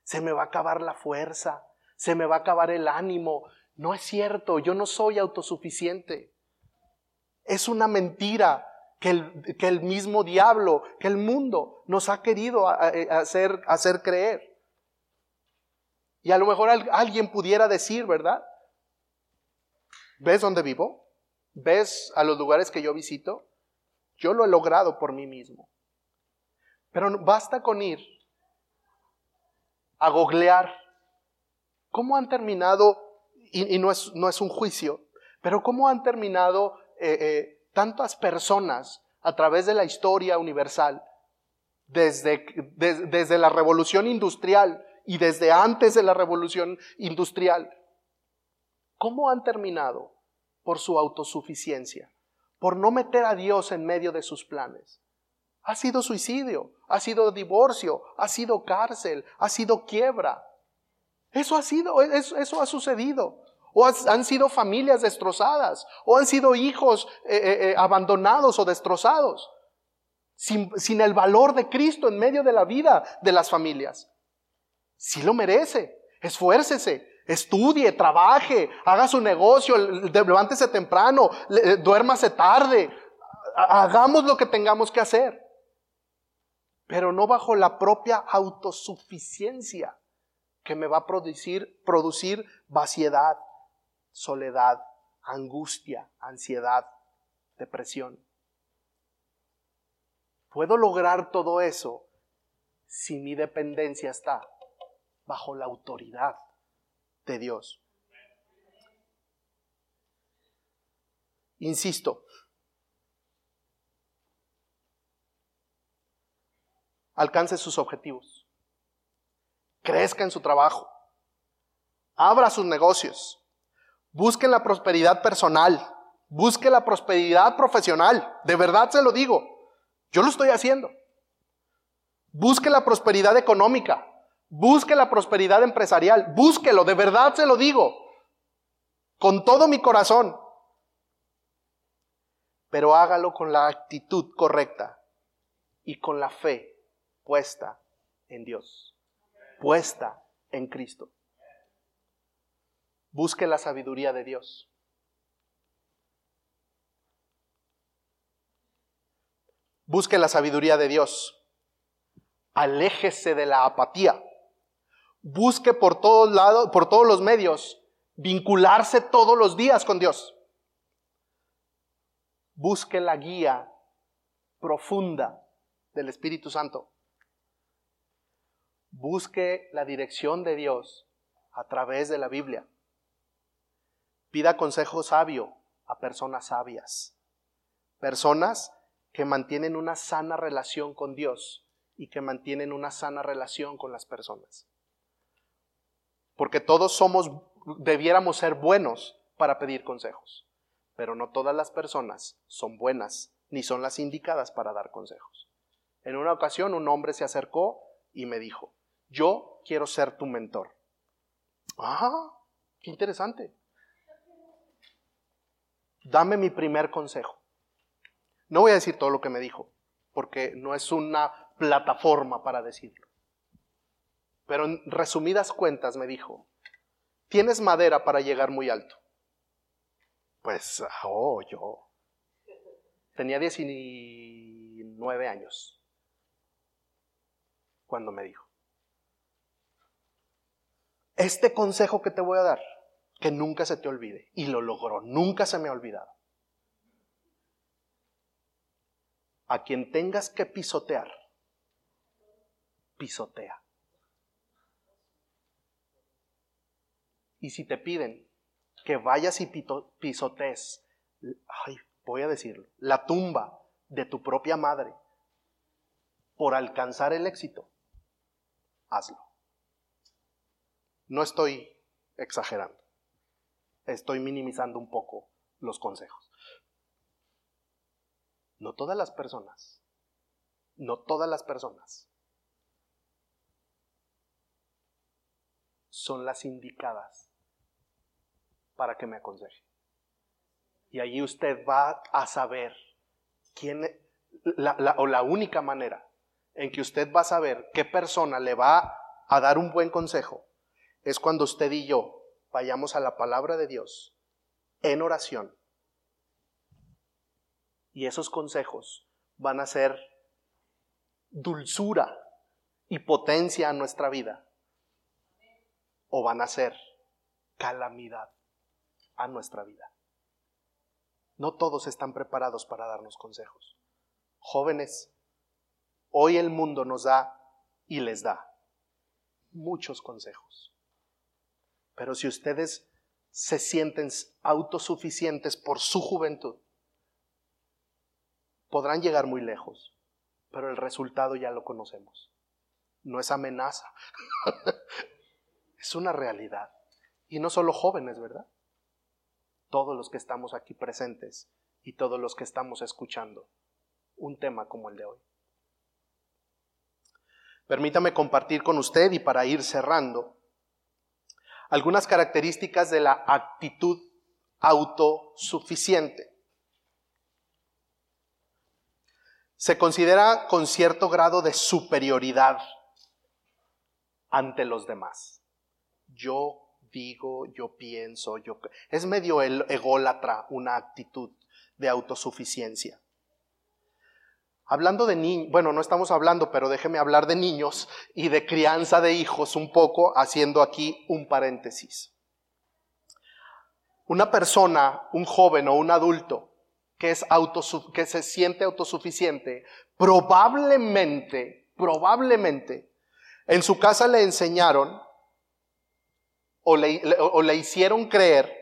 se me va a acabar la fuerza, se me va a acabar el ánimo. No es cierto, yo no soy autosuficiente. Es una mentira que el, que el mismo diablo, que el mundo nos ha querido hacer, hacer creer. Y a lo mejor alguien pudiera decir, ¿verdad? ¿Ves dónde vivo? ¿Ves a los lugares que yo visito? Yo lo he logrado por mí mismo. Pero basta con ir a googlear cómo han terminado, y, no, es, no, es, un juicio, pero cómo han terminado eh, eh, tantas personas a través de la historia universal desde, desde la revolución industrial y desde antes de la revolución industrial, ¿cómo han terminado? Por su autosuficiencia, por no meter a Dios en medio de sus planes. Ha sido suicidio, ha sido divorcio, ha sido cárcel, ha sido quiebra. Eso ha sido, eso, eso ha sucedido. O han sido familias destrozadas, o han sido hijos eh, eh, eh, abandonados o destrozados, sin, el valor de Cristo en medio de la vida de las familias. Si lo merece, esfuércese, estudie, trabaje, haga su negocio, levántese temprano, duérmase tarde, hagamos lo que tengamos que hacer, pero no bajo la propia autosuficiencia que me va a producir, producir vaciedad, soledad, angustia, ansiedad, depresión. Puedo lograr todo eso si mi dependencia está bajo la autoridad de Dios. Insisto, alcance sus objetivos, crezca en su trabajo, abra sus negocios, Busquen la prosperidad personal. Busque la prosperidad profesional. De verdad se lo digo. Yo lo estoy haciendo. Busque la prosperidad económica. Busque la prosperidad empresarial. Búsquelo. De verdad se lo digo. Con todo mi corazón. Pero hágalo con la actitud correcta y con la fe puesta en Dios. Puesta en Cristo. Busque la sabiduría de Dios. Busque la sabiduría de Dios. Aléjese de la apatía. Busque por todos lados, por todos los medios, vincularse todos los días con Dios. Busque la guía profunda del Espíritu Santo. Busque la dirección de Dios a través de la Biblia. Pida consejo sabio a personas sabias. Personas que mantienen una sana relación con Dios y que mantienen una sana relación con las personas. Porque todos somos, debiéramos ser buenos para pedir consejos, pero no todas las personas son buenas ni son las indicadas para dar consejos. En una ocasión un hombre se acercó y me dijo, yo quiero ser tu mentor. Ah, qué interesante dame mi primer consejo. No voy a decir todo lo que me dijo, porque no es una plataforma para decirlo. Pero en resumidas cuentas me dijo, tienes madera para llegar muy alto. Pues, oh, yo. Tenía 19 años cuando me dijo, este consejo que te voy a dar que nunca se te olvide. Y lo logró, nunca se me ha olvidado. A quien tengas que pisotear, pisotea. Y si te piden que vayas y pisotees, ay, voy a decirlo, la tumba de tu propia madre por alcanzar el éxito, hazlo. No estoy exagerando estoy minimizando un poco los consejos. No todas las personas, no todas las personas son las indicadas para que me aconseje. Y allí usted va a saber quién, la, o la única manera en que usted va a saber qué persona le va a dar un buen consejo es cuando usted y yo vayamos a la palabra de Dios en oración. Y esos consejos van a ser dulzura y potencia a nuestra vida. O van a ser calamidad a nuestra vida. No todos están preparados para darnos consejos. Jóvenes, hoy el mundo nos da y les da muchos consejos. Pero si ustedes se sienten autosuficientes por su juventud, podrán llegar muy lejos. pero el resultado ya lo conocemos. No es amenaza, *laughs* es una realidad. Y no solo jóvenes, ¿verdad? Todos los que estamos aquí presentes y todos los que estamos escuchando un tema como el de hoy. Permítame compartir con usted y para ir cerrando algunas características de la actitud autosuficiente. Se considera con cierto grado de superioridad ante los demás. Yo digo, yo pienso, yo... Es medio ególatra una actitud de autosuficiencia. Hablando de niños, bueno, no estamos hablando, pero déjeme hablar de niños y de crianza de hijos un poco, haciendo aquí un paréntesis. Una persona, un joven o un adulto que, es que se siente autosuficiente, probablemente, probablemente, en su casa le enseñaron o le, o le hicieron creer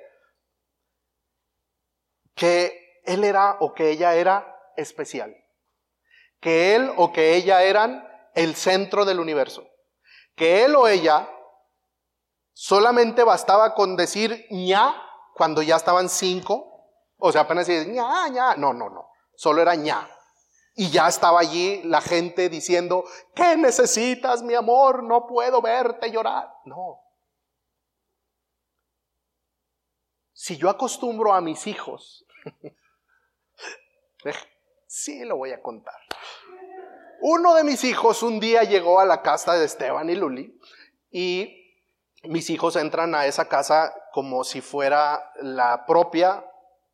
que él era o que ella era especial que él o que ella eran el centro del universo. Que él o ella solamente bastaba con decir ña cuando ya estaban cinco, o sea, apenas decir ña, ña, no, no, no, solo era ña. Y ya estaba allí la gente diciendo, ¿qué necesitas, mi amor? No puedo verte llorar. No. Si yo acostumbro a mis hijos, *laughs* sí lo voy a contar. Uno de mis hijos un día llegó a la casa de Esteban y Luli y mis hijos entran a esa casa como si fuera la propia,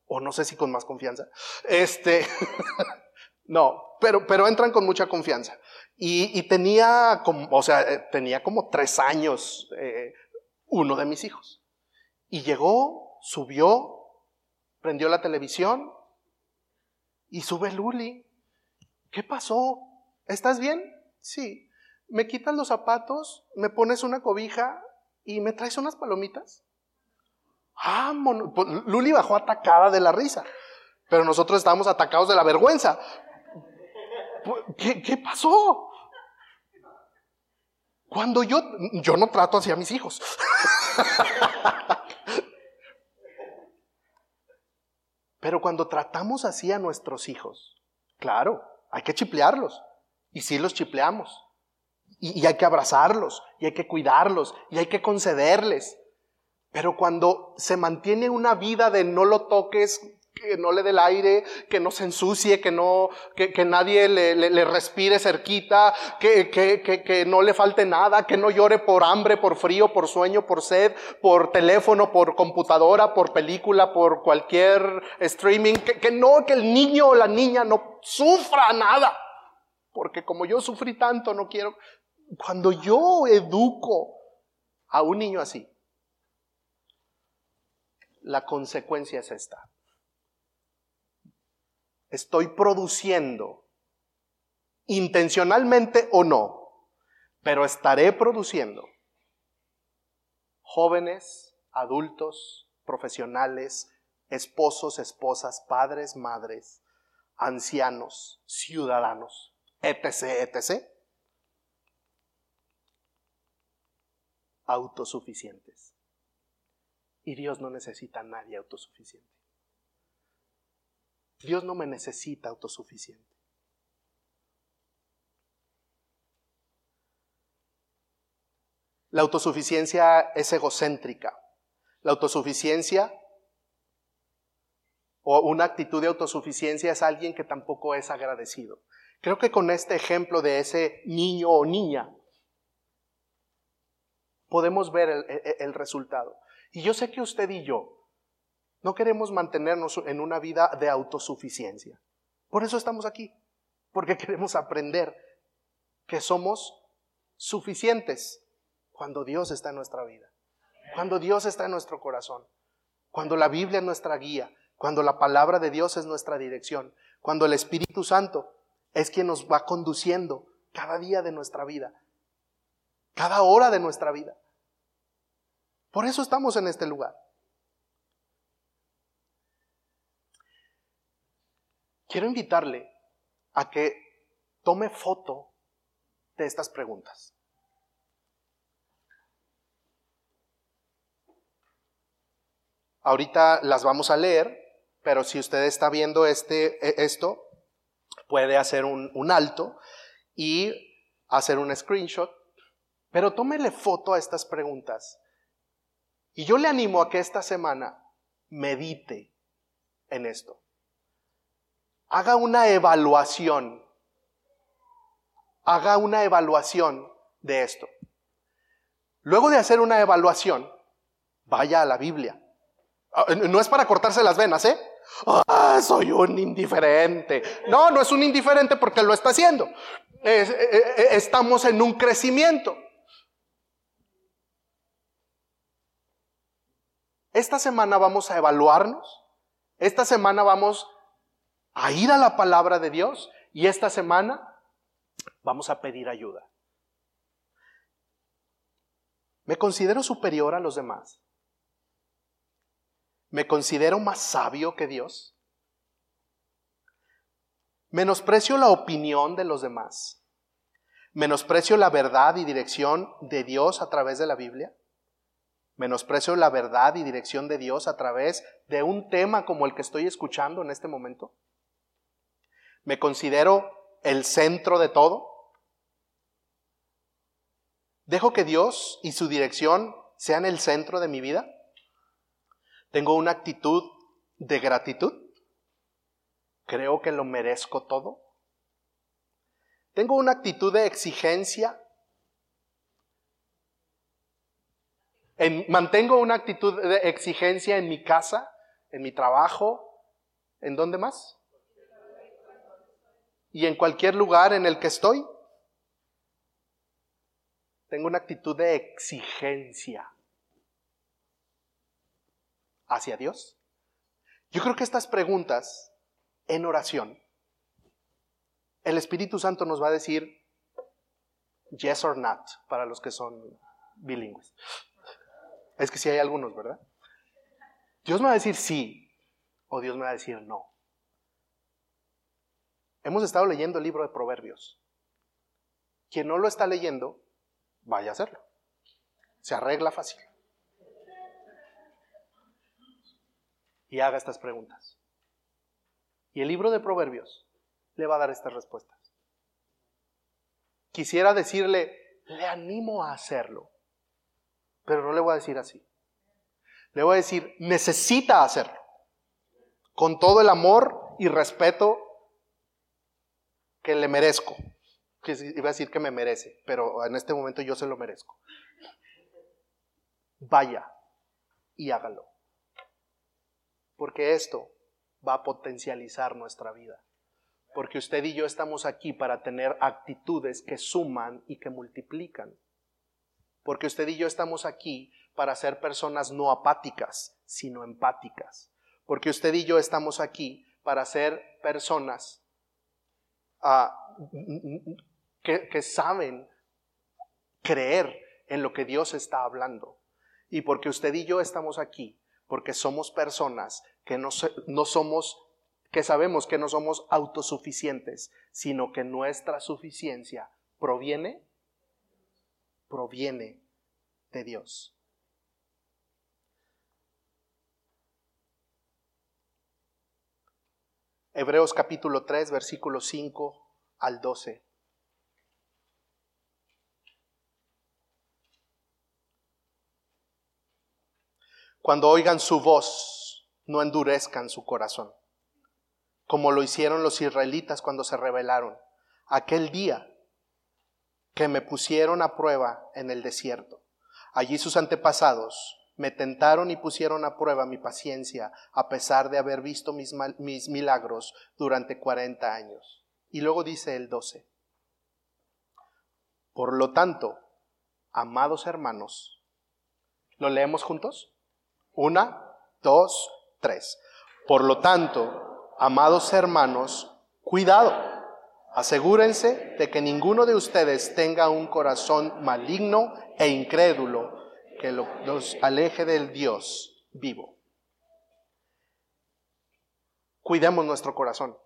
o no sé si con más confianza. Este, *laughs* no, pero, pero entran con mucha confianza. Y, tenía como, o sea, eh, tenía como tres años eh, uno de mis hijos. Y llegó, subió, prendió la televisión y sube Luli. ¿Qué pasó? ¿Estás bien? Sí. ¿Me quitas los zapatos? ¿Me pones una cobija? ¿Y me traes unas palomitas? Ah, pues, Luli bajó atacada de la risa, pero nosotros estábamos atacados de la vergüenza. ¿Qué, qué pasó? Cuando yo, yo no trato así a mis hijos. *laughs* Pero cuando tratamos así a nuestros hijos, claro, hay que chiplearlos. Y sí los chipleamos. Y, hay que abrazarlos, y hay que cuidarlos, y hay que concederles. Pero cuando se mantiene una vida de no lo toques, que no le dé el aire, que no se ensucie, que no, que, nadie le, le, respire cerquita, que, que, que, no le falte nada, que no llore por hambre, por frío, por sueño, por sed, por teléfono, por computadora, por película, por cualquier streaming, que, no, que el niño o la niña no sufra nada. Porque como yo sufrí tanto, no quiero. Cuando yo educo a un niño así, la consecuencia es esta estoy produciendo, intencionalmente o no, pero estaré produciendo jóvenes, adultos, profesionales, esposos, esposas, padres, madres, ancianos, ciudadanos, etc., etc., autosuficientes. Y Dios no necesita a nadie autosuficiente. Dios no me necesita autosuficiente. La autosuficiencia es egocéntrica. La autosuficiencia o una actitud de autosuficiencia es alguien que tampoco es agradecido. Creo que con este ejemplo de ese niño o niña podemos ver el, el resultado. Y yo sé que usted y yo no queremos mantenernos en una vida de autosuficiencia. Por eso estamos aquí, porque *laughs* queremos aprender que somos suficientes cuando Dios está en nuestra vida, cuando Dios está en nuestro corazón, cuando la Biblia es nuestra guía, cuando la palabra de Dios es nuestra dirección, cuando el Espíritu Santo es quien nos va conduciendo cada día de nuestra vida, cada hora de nuestra vida. Por eso estamos en este lugar. Quiero invitarle a que tome foto de estas preguntas. Ahorita las vamos a leer, pero si usted está viendo este, e, esto, puede hacer un, un alto y hacer un screenshot, pero tómele foto a estas preguntas. Y yo le animo a que esta semana medite en esto. Haga una evaluación. Haga una evaluación de esto. Luego de hacer una evaluación, vaya a la Biblia. Ah, no es para cortarse las venas, ¿eh? Ah, soy un indiferente. No, no es un indiferente porque lo está haciendo. Eh, eh, estamos en un crecimiento. Esta semana vamos a evaluarnos. Esta semana vamos a ir a la palabra de Dios. Y esta semana vamos a pedir ayuda. ¿Me considero superior a los demás? ¿Me considero más sabio que Dios? ¿Menosprecio la opinión de los demás? ¿Menosprecio la verdad y dirección de Dios a través de la Biblia? ¿Menosprecio la verdad y dirección de Dios a través de un tema como el que estoy escuchando en este momento? ¿Me considero el centro de todo? ¿Dejo que Dios y su dirección sean el centro de mi vida? Tengo una actitud de gratitud. Creo que lo merezco todo. Tengo una actitud de exigencia. mantengo una actitud de exigencia en mi casa, en mi trabajo, ¿en dónde más? Y en cualquier lugar en el que estoy. Tengo una actitud de exigencia hacia Dios? Yo creo que estas preguntas en oración, el Espíritu Santo nos va a decir yes or not para los que son bilingües. Es que si hay algunos, ¿verdad? Dios me va a decir sí o Dios me va a decir no. Hemos estado leyendo el libro de Proverbios. Quien no lo está leyendo, vaya a hacerlo. Se arregla fácil. y haga estas preguntas. Y el libro de Proverbios le va a dar estas respuestas. Quisiera decirle, le animo a hacerlo, pero no le voy a decir así. Le voy a decir, necesita hacerlo, con todo el amor y respeto que le merezco. Que iba a decir que me merece, pero en este momento yo se lo merezco. Vaya y hágalo porque esto va a potencializar nuestra vida. Porque usted y yo estamos aquí para tener actitudes que suman y que multiplican. Porque usted y yo estamos aquí para ser personas no apáticas, sino empáticas. Porque usted y yo estamos aquí para ser personas que, que saben creer en lo que Dios está hablando. Y porque usted y yo estamos aquí porque somos personas que no, no somos, que sabemos que no somos autosuficientes, sino que nuestra suficiencia proviene, proviene de Dios. Hebreos capítulo 3, versículo 5 al 12. Cuando oigan su voz, no endurezcan su corazón, como lo hicieron los israelitas cuando se rebelaron aquel día que me pusieron a prueba en el desierto. Allí sus antepasados me tentaron y pusieron a prueba mi paciencia, a pesar de haber visto mis, mis milagros durante 40 años. Y luego dice el 12. Por lo tanto, amados hermanos, ¿lo leemos juntos? Una, dos, por lo tanto, amados hermanos, cuidado. Asegúrense de que ninguno de ustedes tenga un corazón maligno e incrédulo que los aleje del Dios vivo. Cuidemos nuestro corazón,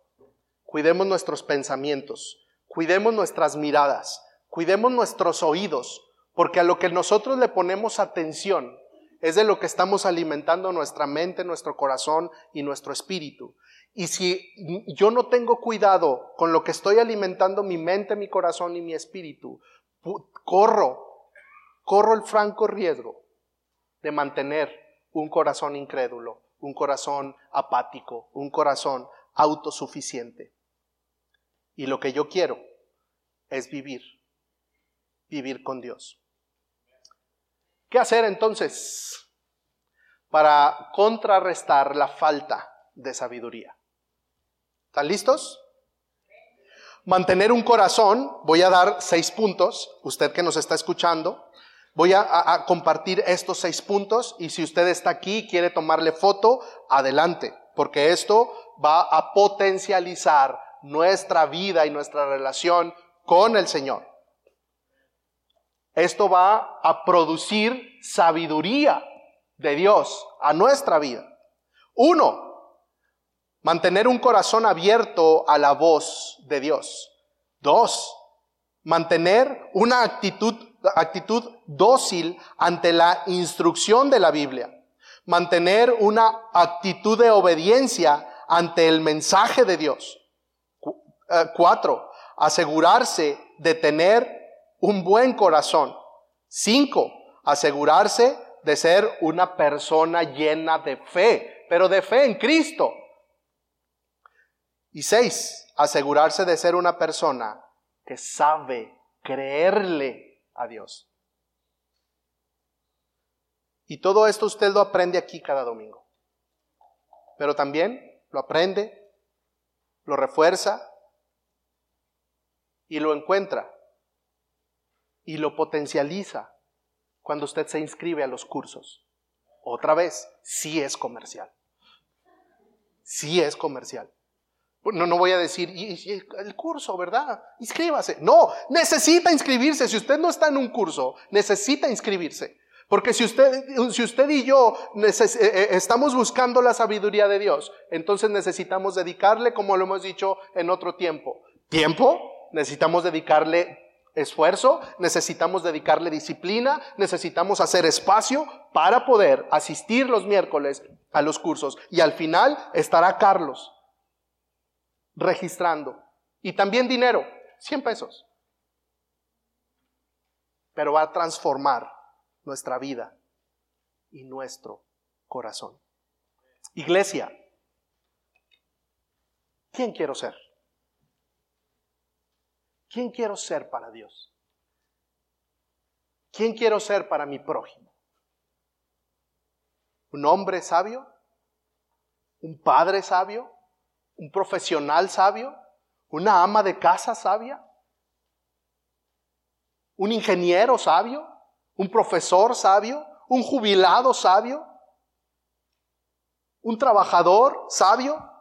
cuidemos nuestros pensamientos, cuidemos nuestras miradas, cuidemos nuestros oídos, porque a lo que nosotros le ponemos atención es de lo que estamos alimentando nuestra mente, nuestro corazón y nuestro espíritu. Y si yo no tengo cuidado con lo que estoy alimentando mi mente, mi corazón y mi espíritu, corro, corro el franco riesgo de mantener un corazón incrédulo, un corazón apático, un corazón autosuficiente. Y lo que yo quiero es vivir, vivir con Dios. ¿Qué hacer entonces para contrarrestar la falta de sabiduría? ¿Están listos? Mantener un corazón, voy a dar seis puntos, usted que nos está escuchando, voy a, compartir estos seis puntos y si usted está aquí y quiere tomarle foto, adelante, porque esto va a potencializar nuestra vida y nuestra relación con el Señor. Esto va a producir sabiduría de Dios a nuestra vida. Uno, Mantener un corazón abierto a la voz de Dios. Dos, mantener una actitud, actitud dócil ante la instrucción de la Biblia. Mantener una actitud de obediencia ante el mensaje de Dios. Eh, cuatro, asegurarse de tener un buen corazón. Cinco, asegurarse de ser una persona llena de fe, pero de fe en Cristo. Y seis, asegurarse de ser una persona que sabe creerle a Dios. Y todo esto usted lo aprende aquí cada domingo. Pero también lo aprende, lo refuerza y lo encuentra y lo potencializa cuando usted se inscribe a los cursos. Otra vez, sí es comercial. Sí es comercial. No, no voy a decir, el curso, ¿verdad? Inscríbase. No, necesita inscribirse. Si usted no está en un curso, necesita inscribirse. Porque si usted, si usted y yo eh, eh, estamos buscando la sabiduría de Dios, entonces necesitamos dedicarle, como lo hemos dicho en otro tiempo, tiempo, necesitamos dedicarle esfuerzo, necesitamos dedicarle disciplina, necesitamos hacer espacio para poder asistir los miércoles a los cursos. Y al final estará Carlos registrando. Y también dinero, 100 pesos. Pero va a transformar nuestra vida y nuestro corazón. Iglesia, ¿quién quiero ser? ¿Quién quiero ser para Dios? ¿Quién quiero ser para mi prójimo? ¿Un hombre sabio? ¿Un padre sabio? Un profesional sabio, una ama de casa sabia, un ingeniero sabio, un profesor sabio, un jubilado sabio, un trabajador sabio,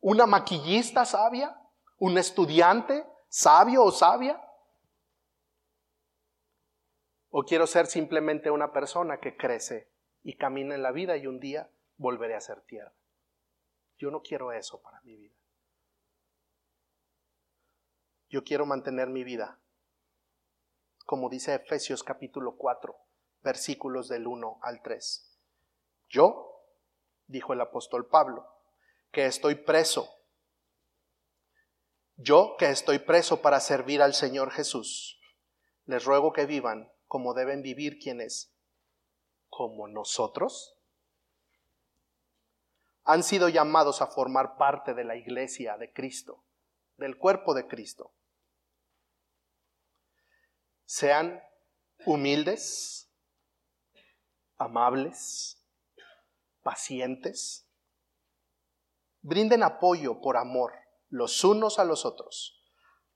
una maquillista sabia, un estudiante sabio o sabia. O quiero ser simplemente una persona que crece y camina en la vida y un día volveré a ser tierra. Yo no quiero eso para mi vida. Yo quiero mantener mi vida, como dice Efesios capítulo 4, versículos del 1 al 3. Yo, dijo el apóstol Pablo, que estoy preso, yo que estoy preso para servir al Señor Jesús, les ruego que vivan como deben vivir quienes, como nosotros, han sido llamados a formar parte de la iglesia de Cristo, del cuerpo de Cristo. Sean humildes, amables, pacientes, brinden apoyo por amor los unos a los otros,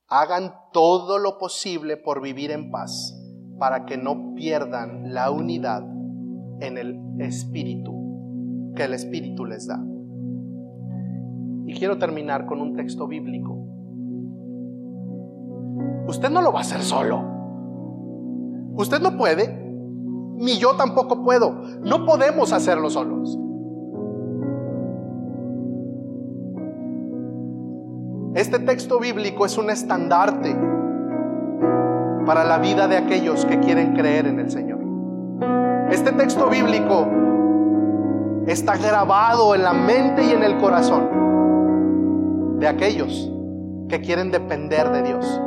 hagan todo lo posible por vivir en paz para que no pierdan la unidad en el espíritu que el Espíritu les da. Y quiero terminar con un texto bíblico. Usted no lo va a hacer solo. Usted no puede, ni yo tampoco puedo. No podemos hacerlo solos. Este texto bíblico es un estandarte para la vida de aquellos que quieren creer en el Señor. Este texto bíblico está grabado en la mente y en el corazón de aquellos que quieren depender de Dios.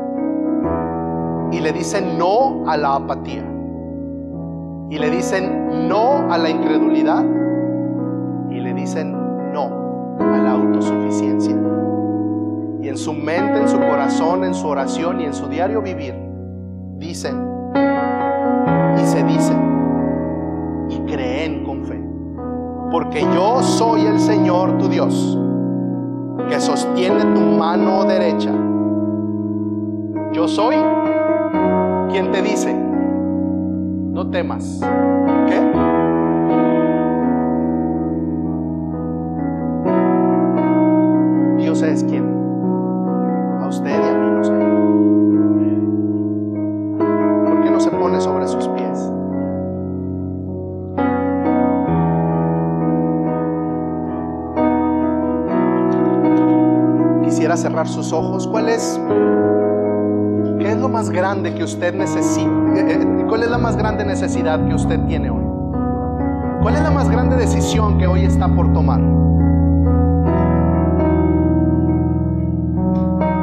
Y le dicen no a la apatía. Y le dicen no a la incredulidad. Y le dicen no a la autosuficiencia. Y en su mente, en su corazón, en su oración y en su diario vivir, dicen y se dicen Porque yo soy el Señor tu Dios, que sostiene tu mano derecha. Yo soy quien te dice, no temas. Cerrar sus ojos. ¿Cuál es ¿Qué es lo más grande que usted necesita? Eh, eh, ¿Cuál es la más grande necesidad que usted tiene hoy? ¿Cuál es la más grande decisión que hoy está por tomar?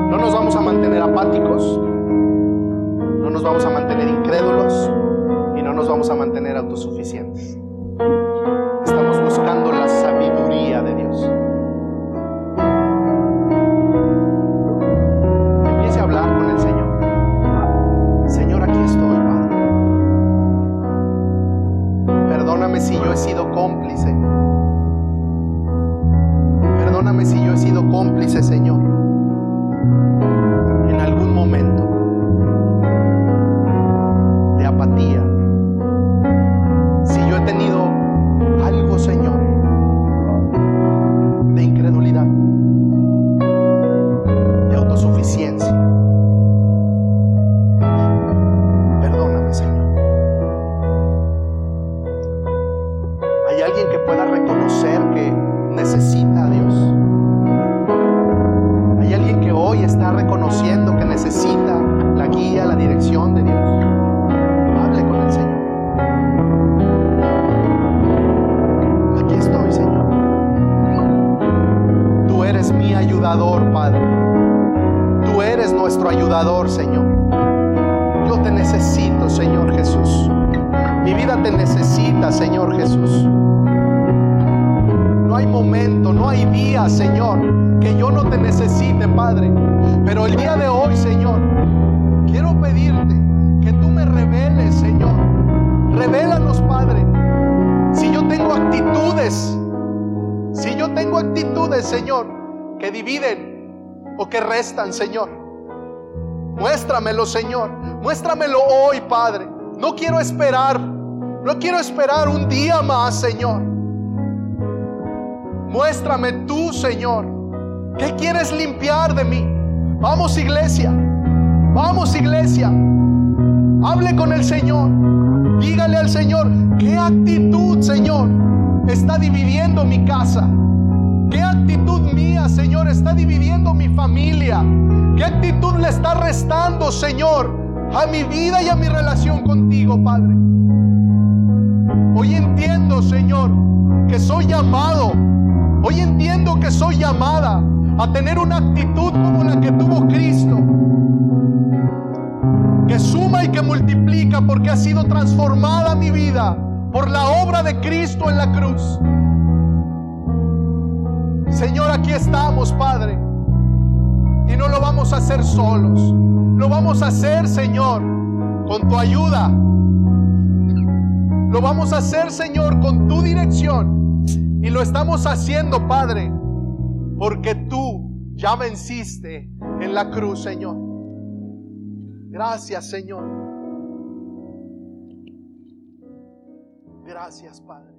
No nos vamos a mantener apáticos, no nos vamos a mantener incrédulos y no nos vamos a mantener autosuficientes. Señor. Yo te necesito, Señor Jesús. Mi vida te necesita, Señor Jesús. No hay momento, no hay día, Señor, que yo no te necesite, Padre. Pero el día de hoy, Señor, quiero pedirte que tú me reveles, Señor. Revélanos, Padre. Si yo tengo actitudes, si yo tengo actitudes, Señor, que dividen o que restan, Señor. Muéstramelo, Señor. Muéstramelo hoy, Padre. No quiero esperar. No quiero esperar un día más, Señor. Muéstrame tú, Señor. ¿Qué quieres limpiar de mí? Vamos, iglesia. Vamos, iglesia. Hable con el Señor. Dígale al Señor, ¿qué actitud, Señor, está dividiendo mi casa? ¿Qué actitud mía, Señor, está dividiendo mi familia? ¿Qué actitud le está restando, Señor, a mi vida y a mi relación contigo, Padre? Hoy entiendo, Señor, que soy llamado. Hoy entiendo que soy llamada a tener una actitud como la que tuvo Cristo. Que suma y que multiplica porque ha sido transformada mi vida por la obra de Cristo en la cruz. Señor, aquí estamos, Padre. Y no lo vamos a hacer solos. Lo vamos a hacer, Señor, con tu ayuda. Lo vamos a hacer, Señor, con tu dirección. Y lo estamos haciendo, Padre, porque tú ya venciste en la cruz, Señor. Gracias, Señor. Gracias, Padre.